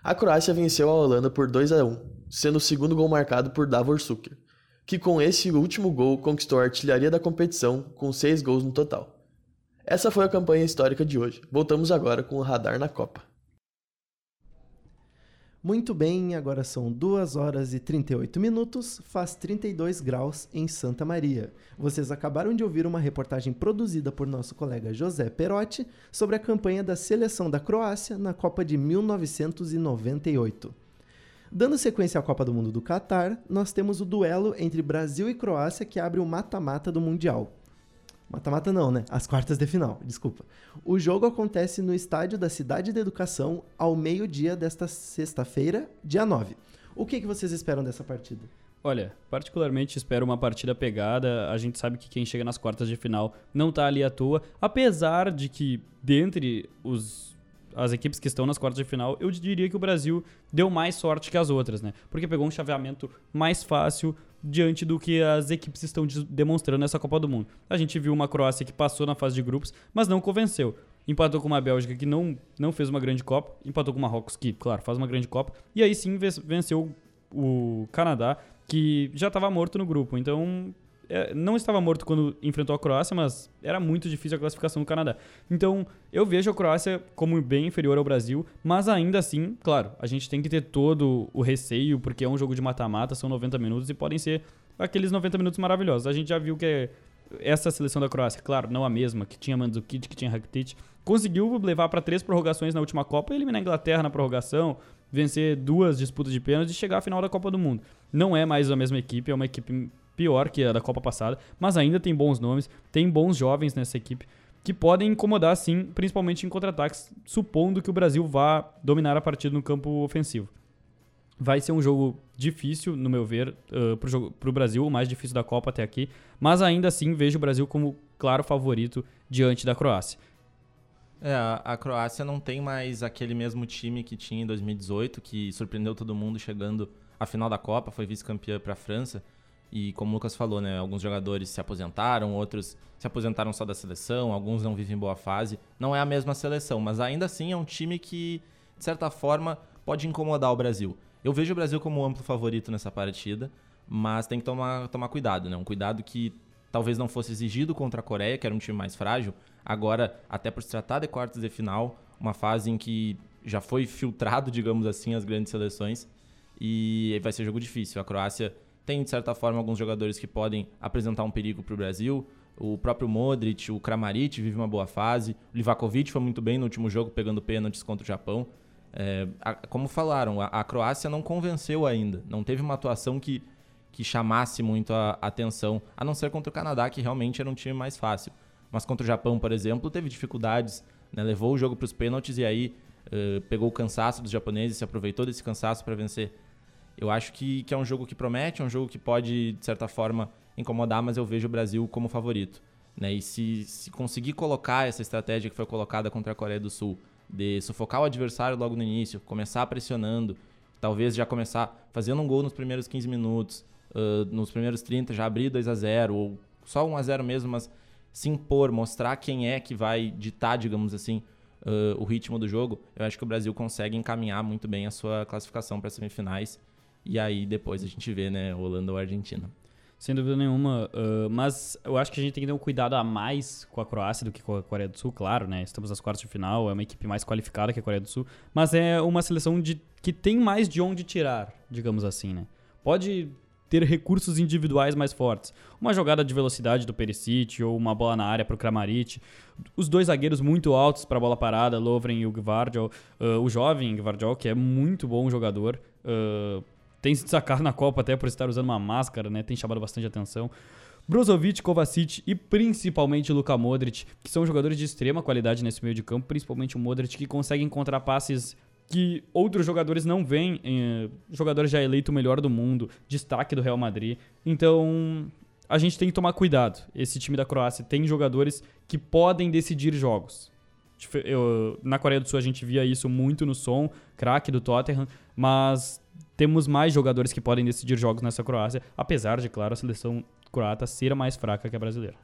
A Croácia venceu a Holanda por 2 a 1, sendo o segundo gol marcado por Davor Suker, que com esse último gol conquistou a artilharia da competição com seis gols no total. Essa foi a campanha histórica de hoje. Voltamos agora com o radar na Copa. Muito bem, agora são 2 horas e 38 minutos, faz 32 graus em Santa Maria. Vocês acabaram de ouvir uma reportagem produzida por nosso colega José Perotti sobre a campanha da seleção da Croácia na Copa de 1998. Dando sequência à Copa do Mundo do Catar, nós temos o duelo entre Brasil e Croácia que abre o mata-mata do Mundial. Mata-mata não, né? As quartas de final, desculpa. O jogo acontece no estádio da Cidade da Educação ao meio-dia desta sexta-feira, dia 9. O que, que vocês esperam dessa partida? Olha, particularmente espero uma partida pegada. A gente sabe que quem chega nas quartas de final não tá ali à toa, apesar de que dentre os as equipes que estão nas quartas de final, eu diria que o Brasil deu mais sorte que as outras, né? Porque pegou um chaveamento mais fácil, diante do que as equipes estão demonstrando nessa Copa do Mundo. A gente viu uma Croácia que passou na fase de grupos, mas não convenceu. Empatou com uma Bélgica que não, não fez uma grande Copa, empatou com o Marrocos, que, claro, faz uma grande Copa, e aí sim venceu o Canadá, que já estava morto no grupo. Então, não estava morto quando enfrentou a Croácia, mas era muito difícil a classificação do Canadá. Então, eu vejo a Croácia como bem inferior ao Brasil, mas ainda assim, claro, a gente tem que ter todo o receio, porque é um jogo de mata-mata, são 90 minutos e podem ser aqueles 90 minutos maravilhosos. A gente já viu que essa seleção da Croácia, claro, não a mesma, que tinha Mandzukic, que tinha Rakitic, conseguiu levar para três prorrogações na última Copa, eliminar a Inglaterra na prorrogação, vencer duas disputas de pênalti e chegar à final da Copa do Mundo. Não é mais a mesma equipe, é uma equipe pior que a da Copa passada, mas ainda tem bons nomes, tem bons jovens nessa equipe que podem incomodar sim, principalmente em contra-ataques, supondo que o Brasil vá dominar a partida no campo ofensivo. Vai ser um jogo difícil, no meu ver, uh, para o Brasil, o mais difícil da Copa até aqui, mas ainda assim vejo o Brasil como claro favorito diante da Croácia. É, a, a Croácia não tem mais aquele mesmo time que tinha em 2018, que surpreendeu todo mundo chegando à final da Copa, foi vice-campeã para a França. E como o Lucas falou, né, alguns jogadores se aposentaram, outros se aposentaram só da seleção, alguns não vivem boa fase. Não é a mesma seleção, mas ainda assim é um time que, de certa forma, pode incomodar o Brasil. Eu vejo o Brasil como amplo favorito nessa partida, mas tem que tomar, tomar cuidado, né? Um cuidado que talvez não fosse exigido contra a Coreia, que era um time mais frágil. Agora, até por se tratar de quartas de final, uma fase em que já foi filtrado, digamos assim, as grandes seleções. E vai ser jogo difícil. A Croácia tem, de certa forma, alguns jogadores que podem apresentar um perigo para o Brasil. O próprio Modric, o Kramaric vive uma boa fase. O Livakovic foi muito bem no último jogo, pegando pênaltis contra o Japão. É, a, como falaram, a, a, Croácia não convenceu ainda. Não teve uma atuação que, que chamasse muito a, a atenção, a não ser contra o Canadá, que realmente era um time mais fácil. Mas contra o Japão, por exemplo, teve dificuldades, né? levou o jogo para os pênaltis e aí uh, pegou o cansaço dos japoneses, se aproveitou desse cansaço para vencer eu acho que, que é um jogo que promete, é um jogo que pode, de certa forma, incomodar, mas eu vejo o Brasil como favorito. Né? E se, se conseguir colocar essa estratégia que foi colocada contra a Coreia do Sul, de sufocar o adversário logo no início, começar pressionando, talvez já começar fazendo um gol nos primeiros 15 minutos, uh, nos primeiros 30 já abrir 2 a 0 ou só 1 a 0 mesmo, mas se impor, mostrar quem é que vai ditar, digamos assim, uh, o ritmo do jogo, eu acho que o Brasil consegue encaminhar muito bem a sua classificação para as semifinais e aí depois a gente vê, né, Holanda ou Argentina. Sem dúvida nenhuma. Uh, mas eu acho que a gente tem que ter um cuidado a mais com a Croácia do que com a Coreia do Sul, claro, né? Estamos nas quartas de final, é uma equipe mais qualificada que a Coreia do Sul, mas é uma seleção de, que tem mais de onde tirar, digamos assim, né? Pode ter recursos individuais mais fortes. Uma jogada de velocidade do Perisic ou uma bola na área para o Kramaric. Os dois zagueiros muito altos para a bola parada, Lovren e o Gvardiol. Uh, o jovem Gvardiol, que é muito bom jogador. Uh, tem se destacado na Copa até por estar usando uma máscara, né? Tem chamado bastante atenção. Brozovic, Kovacic e principalmente Luka Modric, que são jogadores de extrema qualidade nesse meio de campo, principalmente o Modric, que consegue encontrar passes que outros jogadores não veem, eh, jogadores já eleito o melhor do mundo, destaque do Real Madrid. Então, a gente tem que tomar cuidado. Esse time da Croácia tem jogadores que podem decidir jogos. Eu, na Coreia do Sul a gente via isso muito no som, craque do Tottenham, mas temos mais jogadores que podem decidir jogos nessa Croácia, apesar de, claro, a seleção croata ser a mais fraca que a brasileira.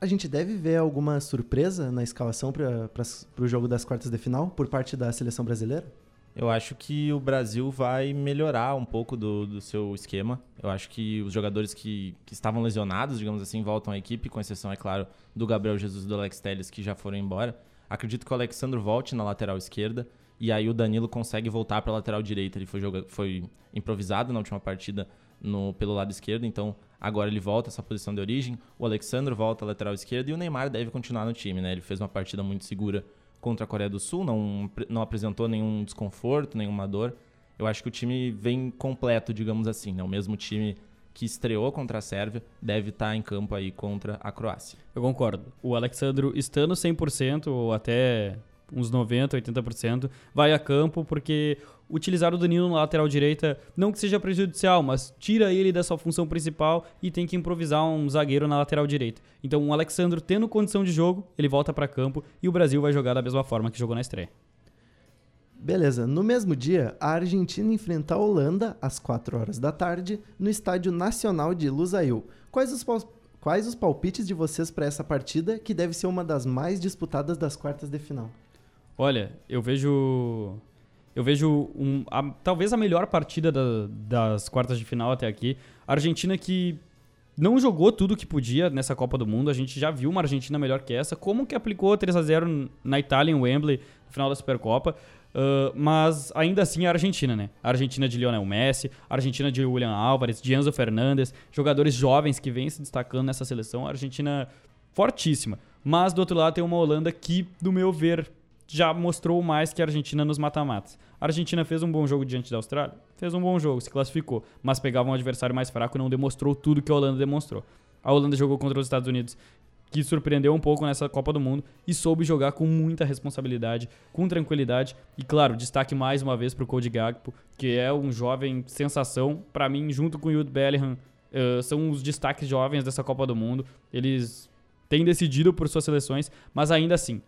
A gente deve ver alguma surpresa na escalação para o jogo das quartas de final por parte da seleção brasileira? Eu acho que o Brasil vai melhorar um pouco do, do seu esquema. Eu acho que os jogadores que, que estavam lesionados, digamos assim, voltam à equipe, com exceção, é claro, do Gabriel Jesus e do Alex Telles, que já foram embora. Acredito que o Alexandre volte na lateral esquerda E aí o Danilo consegue voltar para a lateral direita. Ele foi, joga, foi improvisado na última partida no, pelo lado esquerdo, então agora ele volta essa posição de origem. O Alexandre volta à lateral esquerda e o Neymar deve continuar no time, né? Ele fez uma partida muito segura contra a Coreia do Sul, não, não apresentou nenhum desconforto, nenhuma dor. Eu acho que o time vem completo, digamos assim, né? O mesmo time que estreou contra a Sérvia deve estar em campo aí contra a Croácia. Eu concordo. O Alexandro estando 100% ou até uns 90%, 80%, vai a campo porque utilizar o Danilo na lateral direita não que seja prejudicial, mas tira ele da sua função principal e tem que improvisar um zagueiro na lateral direita. Então, o Alexandro tendo condição de jogo, ele volta para campo e o Brasil vai jogar da mesma forma que jogou na estreia. Beleza, no mesmo dia, a Argentina enfrenta a Holanda às 4 horas da tarde no Estádio Nacional de Lusail. Quais os, quais os palpites de vocês para essa partida, que deve ser uma das mais disputadas das quartas de final? Olha, eu vejo. Eu vejo um, a, talvez a melhor partida da, das quartas de final até aqui. A Argentina que não jogou tudo que podia nessa Copa do Mundo. A gente já viu uma Argentina melhor que essa. Como que aplicou 3 a 0 na Itália, em Wembley, no final da Supercopa. Uh, mas ainda assim a Argentina, né? A Argentina de Lionel Messi, a Argentina de William Álvares, de Enzo Fernandes, jogadores jovens que vêm se destacando nessa seleção. A Argentina fortíssima. Mas do outro lado tem uma Holanda que, do meu ver, já mostrou mais que a Argentina nos mata-matas. A Argentina fez um bom jogo diante da Austrália? Fez um bom jogo, se classificou, mas pegava um adversário mais fraco e não demonstrou tudo que a Holanda demonstrou. A Holanda jogou contra os Estados Unidos, que surpreendeu um pouco nessa Copa do Mundo e soube jogar com muita responsabilidade, com tranquilidade e, claro, destaque mais uma vez para o Cody Gagpo, que é um jovem sensação. Para mim, junto com o Jude Bellingham, uh, são os destaques jovens dessa Copa do Mundo. Eles têm decidido por suas seleções, mas ainda assim,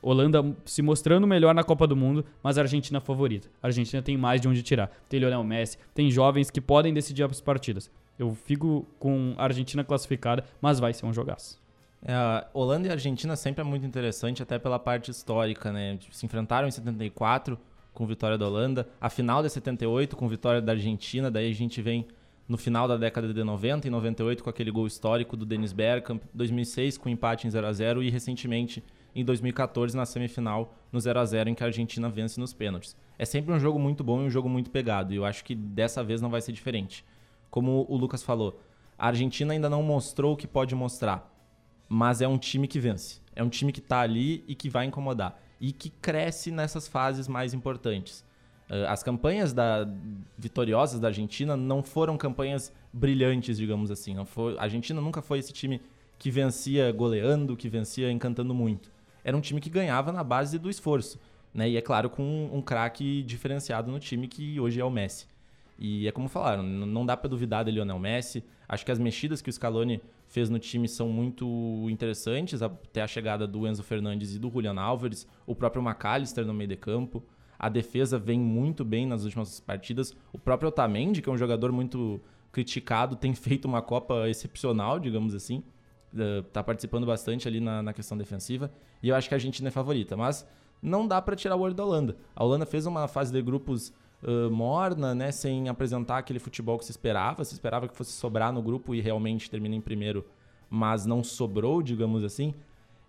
Holanda se mostrando melhor na Copa do Mundo, mas a Argentina favorita. A Argentina tem mais de onde tirar. Tem Lionel Messi, tem jovens que podem decidir as partidas. Eu fico com a Argentina classificada, mas vai ser um jogaço. É, Holanda e Argentina sempre é muito interessante, até pela parte histórica, né? Se enfrentaram em 74 com vitória da Holanda, a final de 78 com vitória da Argentina, daí a gente vem no final da década de 90 e 98 com aquele gol histórico do Dennis Bergkamp, 2006 com empate em 0 a 0 e recentemente em 2014 na semifinal no 0 a 0 em que a Argentina vence nos pênaltis. É sempre um jogo muito bom e um jogo muito pegado, e eu acho que dessa vez não vai ser diferente. Como o Lucas falou, a Argentina ainda não mostrou o que pode mostrar, mas é um time que vence. É um time que está ali e que vai incomodar e que cresce nessas fases mais importantes. Ah, as campanhas da, vitoriosas da Argentina não foram campanhas brilhantes, digamos assim. Foi, a Argentina nunca foi esse time que vencia goleando, que vencia encantando muito era um time que ganhava na base do esforço. Né? E é claro, com um, craque diferenciado no time que hoje é o Messi. E é como falaram, não dá para duvidar do Lionel Messi. Acho que as mexidas que o Scaloni fez no time são muito interessantes, até a chegada do Enzo Fernandes e do Julian Álvares, o próprio McAllister no meio de campo. A defesa vem muito bem nas últimas partidas. O próprio Otamendi, que é um jogador muito criticado, tem feito uma Copa excepcional, digamos assim tá participando bastante ali na, na, questão defensiva. E eu acho que a Argentina é favorita. Mas não dá para tirar o olho da Holanda. A Holanda fez uma fase de grupos uh, morna, né? Sem apresentar aquele futebol que se esperava. Se esperava que fosse sobrar no grupo e realmente termina em primeiro, mas não sobrou, digamos assim.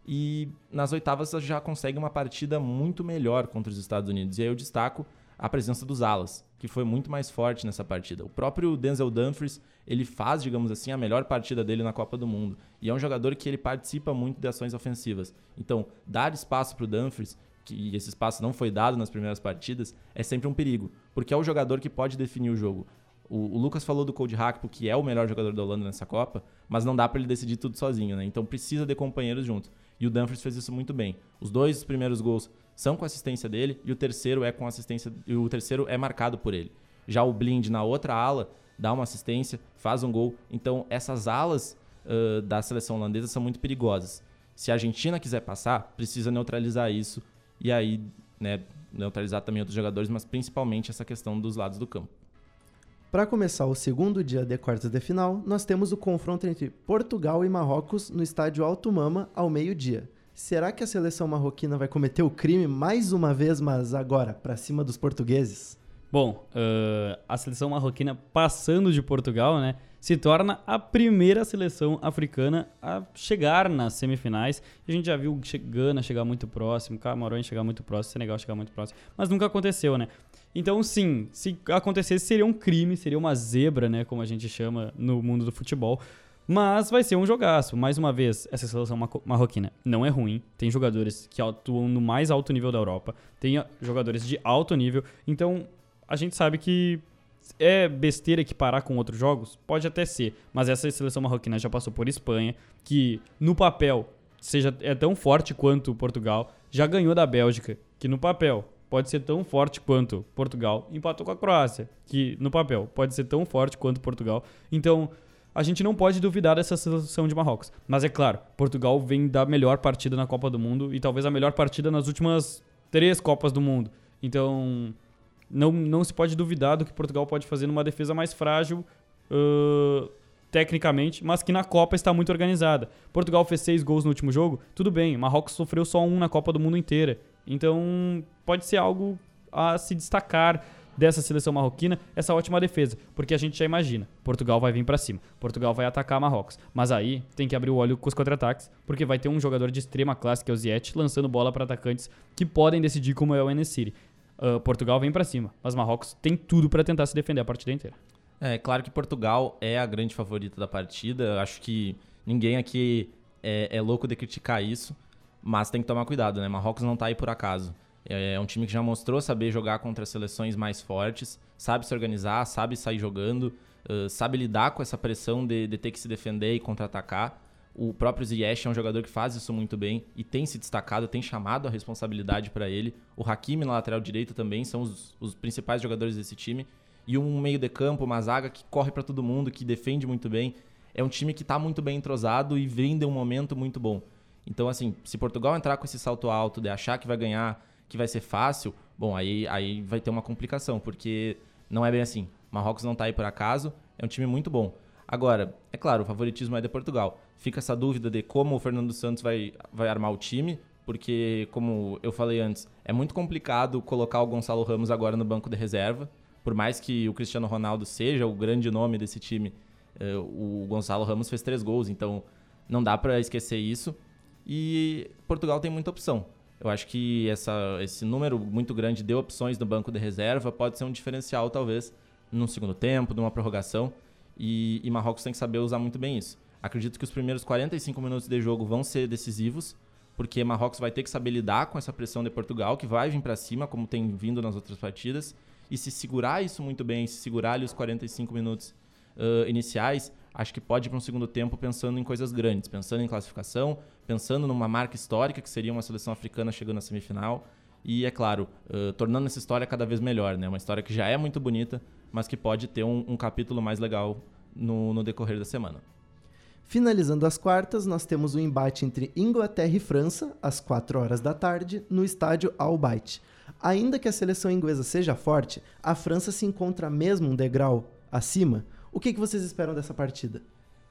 E nas oitavas já consegue uma partida muito melhor contra os Estados Unidos. E aí eu destaco a presença dos alas, que foi muito mais forte nessa partida. O próprio Denzel Dumfries, ele faz, digamos assim, a melhor partida dele na Copa do Mundo. E é um jogador que ele participa muito de ações ofensivas. Então, dar espaço para o Dumfries, que esse espaço não foi dado nas primeiras partidas, é sempre um perigo, porque é o jogador que pode definir o jogo. O, o Lucas falou do Cody Hakpo, que é o melhor jogador da Holanda nessa Copa, mas não dá para ele decidir tudo sozinho, né? Então precisa de companheiros junto. E o Dumfries fez isso muito bem. Os dois primeiros gols são com assistência dele e o terceiro é com assistência e o terceiro é marcado por ele. Já o Blind na outra ala dá uma assistência, faz um gol. Então essas alas uh, da seleção holandesa são muito perigosas. Se a Argentina quiser passar, precisa neutralizar isso e aí, né, neutralizar também outros jogadores, mas principalmente essa questão dos lados do campo. Para começar o segundo dia de quartas de final, nós temos o confronto entre Portugal e Marrocos no estádio Alto Mama ao meio-dia. Será que a seleção marroquina vai cometer o crime mais uma vez, mas agora para cima dos portugueses? Bom, uh, a seleção marroquina passando de Portugal, né, se torna a primeira seleção africana a chegar nas semifinais. A gente já viu Gana chegar muito próximo, Camarões chegar muito próximo, Senegal chegar muito próximo, mas nunca aconteceu, né? Então, sim, se acontecesse seria um crime, seria uma zebra, né, como a gente chama no mundo do futebol. Mas vai ser um jogaço. Mais uma vez, essa seleção marroquina não é ruim. Tem jogadores que atuam no mais alto nível da Europa. Tem jogadores de alto nível. Então, a gente sabe que é besteira equiparar com outros jogos? Pode até ser. Mas essa seleção marroquina já passou por Espanha, que no papel seja, é tão forte quanto Portugal. Já ganhou da Bélgica, que no papel pode ser tão forte quanto Portugal. Empatou com a Croácia, que no papel pode ser tão forte quanto Portugal. Então a gente não pode duvidar dessa seleção de Marrocos. Mas é claro, Portugal vem da melhor partida na Copa do Mundo e talvez a melhor partida nas últimas três Copas do Mundo. Então, não, não se pode duvidar do que Portugal pode fazer numa defesa mais frágil, uh, tecnicamente, mas que na Copa está muito organizada. Portugal fez seis gols no último jogo, tudo bem. Marrocos sofreu só um na Copa do Mundo inteira. Então, pode ser algo a se destacar dessa seleção marroquina essa ótima defesa, porque a gente já imagina, Portugal vai vir para cima, Portugal vai atacar Marrocos, mas aí tem que abrir o olho com os contra-ataques, porque vai ter um jogador de extrema classe que é o Ziyech lançando bola para atacantes que podem decidir como é o Enesiri. Uh, Portugal vem para cima, mas Marrocos tem tudo para tentar se defender a partida inteira. É claro que Portugal é a grande favorita da partida. Acho que ninguém aqui é, é louco de criticar isso, mas tem que tomar cuidado, né? Marrocos não tá aí por acaso. É, é um time que já mostrou saber jogar contra seleções mais fortes, sabe se organizar, sabe sair jogando, sabe lidar com essa pressão de, de ter que se defender e contra-atacar. O próprio Ziyech é um jogador que faz isso muito bem e tem se destacado, tem chamado a responsabilidade para ele. O Hakimi na lateral direita também são os, os principais jogadores desse time. E um meio de campo, uma zaga que corre para todo mundo, que defende muito bem. É um time que está muito bem entrosado e vem de um momento muito bom. Então, assim, se Portugal entrar com esse salto alto de achar que vai ganhar que vai ser fácil, bom, aí, aí vai ter uma complicação, porque não é bem assim. Marrocos não está aí por acaso, é um time muito bom. Agora, é claro, o favoritismo é de Portugal. Fica essa dúvida de como o Fernando Santos vai, vai armar o time, porque, como eu falei antes, é muito complicado colocar o Gonçalo Ramos agora no banco de reserva. Por mais que o Cristiano Ronaldo seja o grande nome desse time, eh, o Gonçalo Ramos fez três gols, então não dá para esquecer isso. E Portugal tem muita opção. Eu acho que essa, esse número muito grande de opções no banco de reserva pode ser um diferencial, talvez, num segundo tempo, numa prorrogação. E, e Marrocos tem que saber usar muito bem isso. Acredito que os primeiros 45 minutos de jogo vão ser decisivos, porque Marrocos vai ter que saber lidar com essa pressão de Portugal, que vai vir para cima, como tem vindo nas outras partidas. E se segurar isso muito bem, se segurar ali os 45 minutos uh, iniciais, acho que pode ir para um segundo tempo pensando em coisas grandes, pensando em classificação, pensando numa marca histórica, que seria uma seleção africana chegando na semifinal. E, é claro, uh, tornando essa história cada vez melhor, né? Uma história que já é muito bonita, mas que pode ter um, um capítulo mais legal no, no decorrer da semana. Finalizando as quartas, nós temos o um embate entre Inglaterra e França, às 4 horas da tarde, no estádio Al Bayt. Ainda que a seleção inglesa seja forte, a França se encontra mesmo um degrau acima, o que, que vocês esperam dessa partida?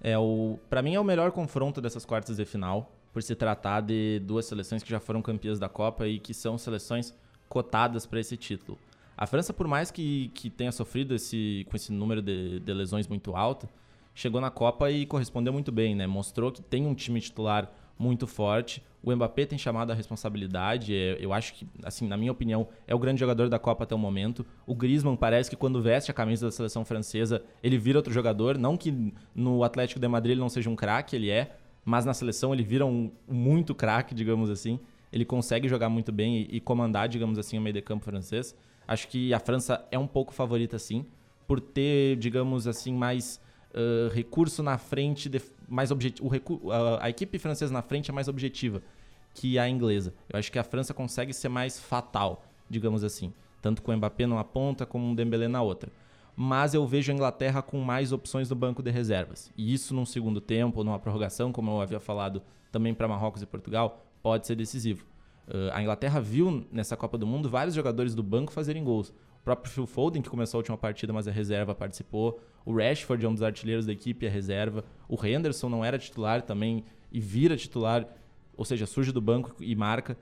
É o, para mim é o melhor confronto dessas quartas de final, por se tratar de duas seleções que já foram campeãs da Copa e que são seleções cotadas para esse título. A França, por mais que, que tenha sofrido esse, com esse número de, de lesões muito alto, chegou na Copa e correspondeu muito bem, né? Mostrou que tem um time titular muito forte. O Mbappé tem chamado a responsabilidade. É, eu acho que, assim, na minha opinião, é o grande jogador da Copa até o momento. O Griezmann parece que quando veste a camisa da seleção francesa, ele vira outro jogador. Não que no Atlético de Madrid ele não seja um craque, ele é, mas na seleção ele vira um, muito craque, digamos assim. Ele consegue jogar muito bem e, e comandar, digamos assim, o meio de campo francês. Acho que a França é um pouco favorita, sim, por ter, digamos assim, mais uh, recurso na frente, de, mais objetivo. A, a equipe francesa na frente é mais objetiva que a inglesa. Eu acho que a França consegue ser mais fatal, digamos assim. Tanto com o Mbappé numa ponta como o Dembélé na outra. Mas eu vejo a Inglaterra com mais opções no banco de reservas. E isso num segundo tempo, numa prorrogação, como eu havia falado também para Marrocos e Portugal, pode ser decisivo. Uh, a Inglaterra viu nessa Copa do Mundo vários jogadores do banco fazerem gols. O próprio Phil Foden, que começou a última partida, mas a reserva participou. O Rashford é um dos artilheiros da equipe, a reserva. O Henderson não era titular também e vira titular, ou seja, surge do banco e marca.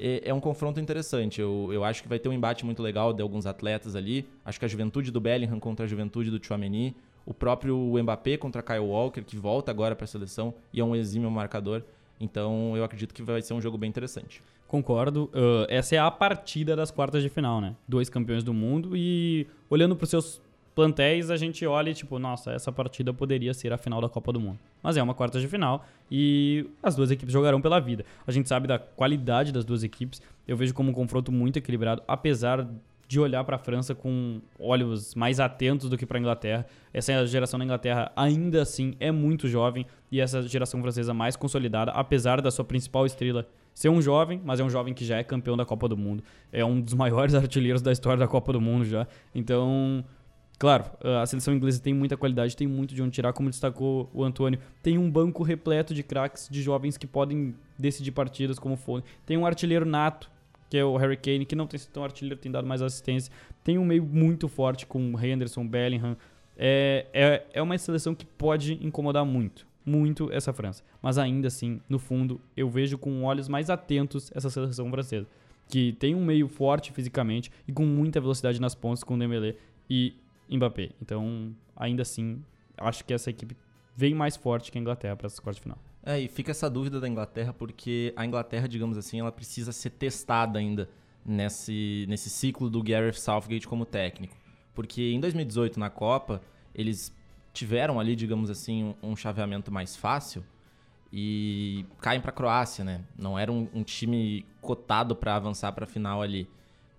É, é um confronto interessante. Eu, eu acho que vai ter um embate muito legal de alguns atletas ali. Acho que a juventude do Bellingham contra a juventude do Chouameni, o próprio Mbappé contra Kyle Walker, que volta agora para a seleção e é um exímio marcador. Então eu acredito que vai ser um jogo bem interessante. Concordo. Uh, essa é a partida das quartas de final, né? Dois campeões do mundo e olhando para os seus plantéis, a gente olha e tipo, nossa, essa partida poderia ser a final da Copa do Mundo. Mas é uma quarta de final e as duas equipes jogarão pela vida. A gente sabe da qualidade das duas equipes. Eu vejo como um confronto muito equilibrado, apesar de olhar para a França com olhos mais atentos do que para a Inglaterra. Essa geração da Inglaterra ainda assim é muito jovem e essa geração francesa mais consolidada, apesar da sua principal estrela ser um jovem, mas é um jovem que já é campeão da Copa do Mundo. É um dos maiores artilheiros da história da Copa do Mundo já. Então, Claro, a seleção inglesa tem muita qualidade, tem muito de onde tirar, como destacou o Antônio. Tem um banco repleto de craques, de jovens que podem decidir partidas como for. Tem um artilheiro nato, que é o Harry Kane, que não tem sido tão artilheiro, tem dado mais assistência. Tem um meio muito forte com Henderson, Bellingham. É, é, é uma seleção que pode incomodar muito, muito essa França. Mas ainda assim, no fundo, eu vejo com olhos mais atentos essa seleção francesa. Que tem um meio forte fisicamente e com muita velocidade nas pontas com o Dembélé. E Mbappé. Então, ainda assim, acho que essa equipe vem mais forte que a Inglaterra para essa quarta final. É, e fica essa dúvida da Inglaterra, porque a Inglaterra, digamos assim, ela precisa ser testada ainda nesse, nesse ciclo do Gareth Southgate como técnico. Porque em 2018, na Copa, eles tiveram ali, digamos assim, um, um chaveamento mais fácil e caem para a Croácia, né? Não era um, um time cotado para avançar para a final ali.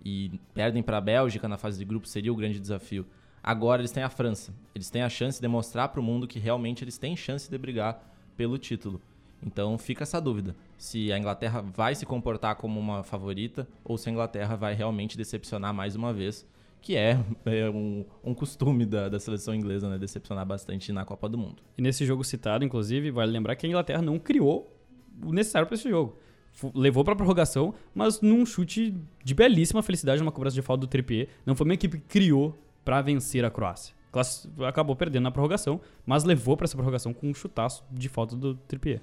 E perdem para a Bélgica na fase de grupo, seria o grande desafio. Agora eles têm a França. Eles têm a chance de mostrar para o mundo que realmente eles têm chance de brigar pelo título. Então fica essa dúvida: se a Inglaterra vai se comportar como uma favorita ou se a Inglaterra vai realmente decepcionar mais uma vez, que é, é um, um, costume da, da, seleção inglesa, né? Decepcionar bastante na Copa do Mundo. E nesse jogo citado, inclusive, vale lembrar que a Inglaterra não criou o necessário para esse jogo. Levou para prorrogação, mas num chute de belíssima felicidade, numa cobrança de falta do Trippier. Não foi uma equipe que criou para vencer a Croácia. Acabou perdendo na prorrogação, mas levou para essa prorrogação com um chutaço de falta do Trippier.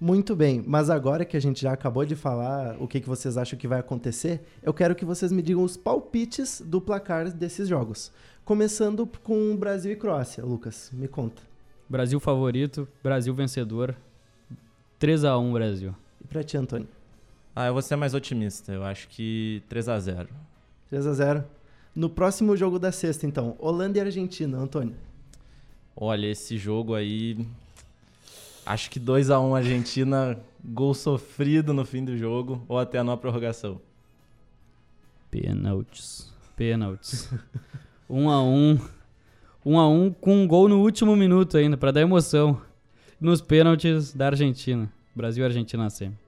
Muito bem, mas agora que a gente já acabou de falar o que, que vocês acham que vai acontecer, eu quero que vocês me digam os palpites do placar desses jogos. Começando com Brasil e Croácia. Lucas, me conta. Brasil favorito, Brasil vencedor. 3 a 1 Brasil. E pra ti, Antônio? Ah, eu vou ser mais otimista. Eu acho que 3 a 0 3 a 0 no próximo jogo da sexta, então, Holanda e Argentina, Antônio. Olha, esse jogo aí. Acho que 2 a 1 um Argentina, gol sofrido no fim do jogo ou até na prorrogação. Pênaltis. Pênaltis. 1 um a 1 um. 1 a 1 com um gol no último minuto ainda, para dar emoção. Nos pênaltis da Argentina. Brasil e Argentina sempre.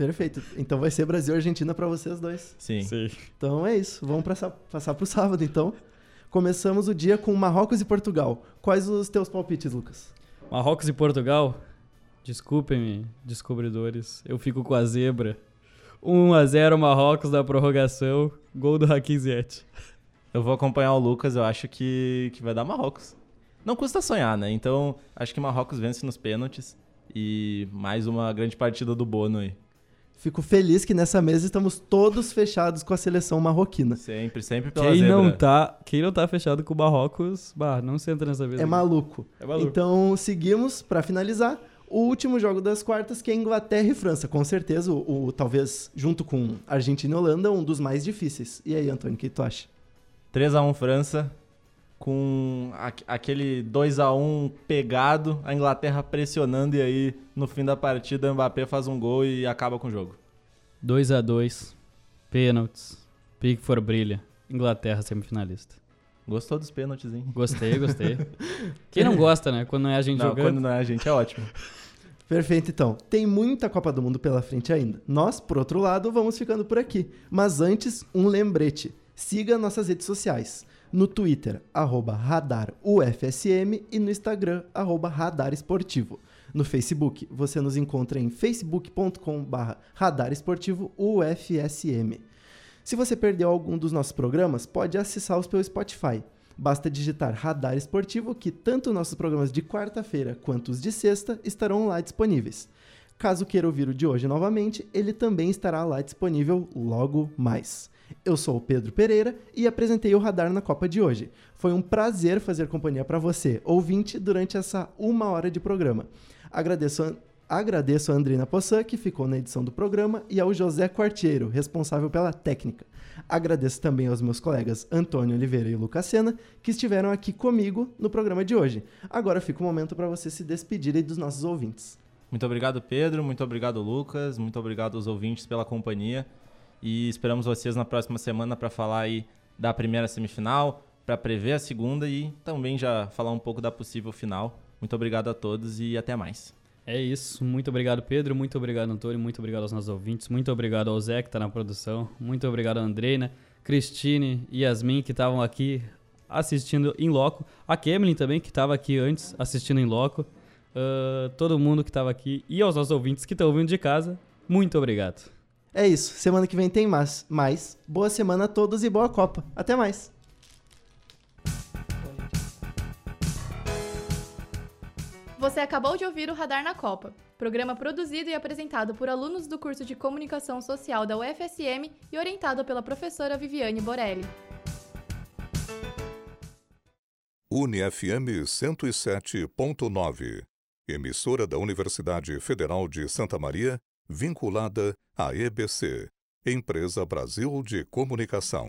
Perfeito. Então vai ser Brasil e Argentina para vocês dois. Sim. Sim. Então é isso. Vamos passar, passar pro sábado, então. Começamos o dia com Marrocos e Portugal. Quais os teus palpites, Lucas? Marrocos e Portugal? Desculpem-me, descobridores. Eu fico com a zebra. 1 a 0 Marrocos na prorrogação. Gol do Hakim Ziyech. Eu vou acompanhar o Lucas, eu acho que, que vai dar Marrocos. Não custa sonhar, né? Então, acho que Marrocos vence nos pênaltis. E mais uma grande partida do Bono aí. Fico feliz que nessa mesa estamos todos fechados com a seleção marroquina. Sempre, sempre pela quem zebra. não tá Quem não tá fechado com o Marrocos, bah, não senta nessa mesa. É maluco. é maluco. Então, seguimos para finalizar o último jogo das quartas, que é Inglaterra e França. Com certeza, o, o, talvez, junto com Argentina e Holanda, um dos mais difíceis. E aí, Antônio, o que tu acha? 3 a 1 França, com aquele 2 a 1 pegado, a Inglaterra pressionando e aí no fim da partida o Mbappé faz um gol e acaba com o jogo. 2 a 2 pênaltis, Pickford brilha, Inglaterra semifinalista. Gostou dos pênaltis, hein? Gostei, gostei. Quem não gosta, né? Quando não é a gente não, jogando. Quando não é a gente é ótimo. Perfeito, então. Tem muita Copa do Mundo pela frente ainda. Nós, por outro lado, vamos ficando por aqui. Mas antes, um lembrete. Siga nossas redes sociais no Twitter, arroba radarufsm e no Instagram, arroba radaresportivo. No Facebook, você nos encontra em facebook.com.br radaresportivoufsm. Se você perdeu algum dos nossos programas, pode acessá-los pelo Spotify. Basta digitar Radar Esportivo que tanto nossos programas de quarta-feira quanto os de sexta estarão lá disponíveis. Caso queira ouvir o de hoje novamente, ele também estará lá disponível logo mais. Eu sou o Pedro Pereira e apresentei o Radar na Copa de hoje. Foi um prazer fazer companhia para você, ouvinte, durante essa uma hora de programa. Agradeço, agradeço a Andrina Poçan, que ficou na edição do programa, e ao José Quartiero, responsável pela técnica. Agradeço também aos meus colegas Antônio Oliveira e Lucas Sena, que estiveram aqui comigo no programa de hoje. Agora fica o momento para você se despedirem dos nossos ouvintes. Muito obrigado, Pedro. Muito obrigado, Lucas. Muito obrigado aos ouvintes pela companhia. E esperamos vocês na próxima semana para falar aí da primeira semifinal, para prever a segunda e também já falar um pouco da possível final. Muito obrigado a todos e até mais. É isso. Muito obrigado, Pedro. Muito obrigado, Antônio. Muito obrigado aos nossos ouvintes. Muito obrigado ao Zé, que está na produção. Muito obrigado Andreina, Cristine e Yasmin, que estavam aqui assistindo em loco. A Kemlin também, que estava aqui antes assistindo em loco. Uh, todo mundo que estava aqui e aos nossos ouvintes que estão ouvindo de casa. Muito obrigado. É isso. Semana que vem tem mais. mais. Boa semana a todos e boa Copa. Até mais. Você acabou de ouvir o Radar na Copa, programa produzido e apresentado por alunos do curso de Comunicação Social da UFSM e orientado pela professora Viviane Borelli. UniFM 107.9, emissora da Universidade Federal de Santa Maria, vinculada à EBC, Empresa Brasil de Comunicação.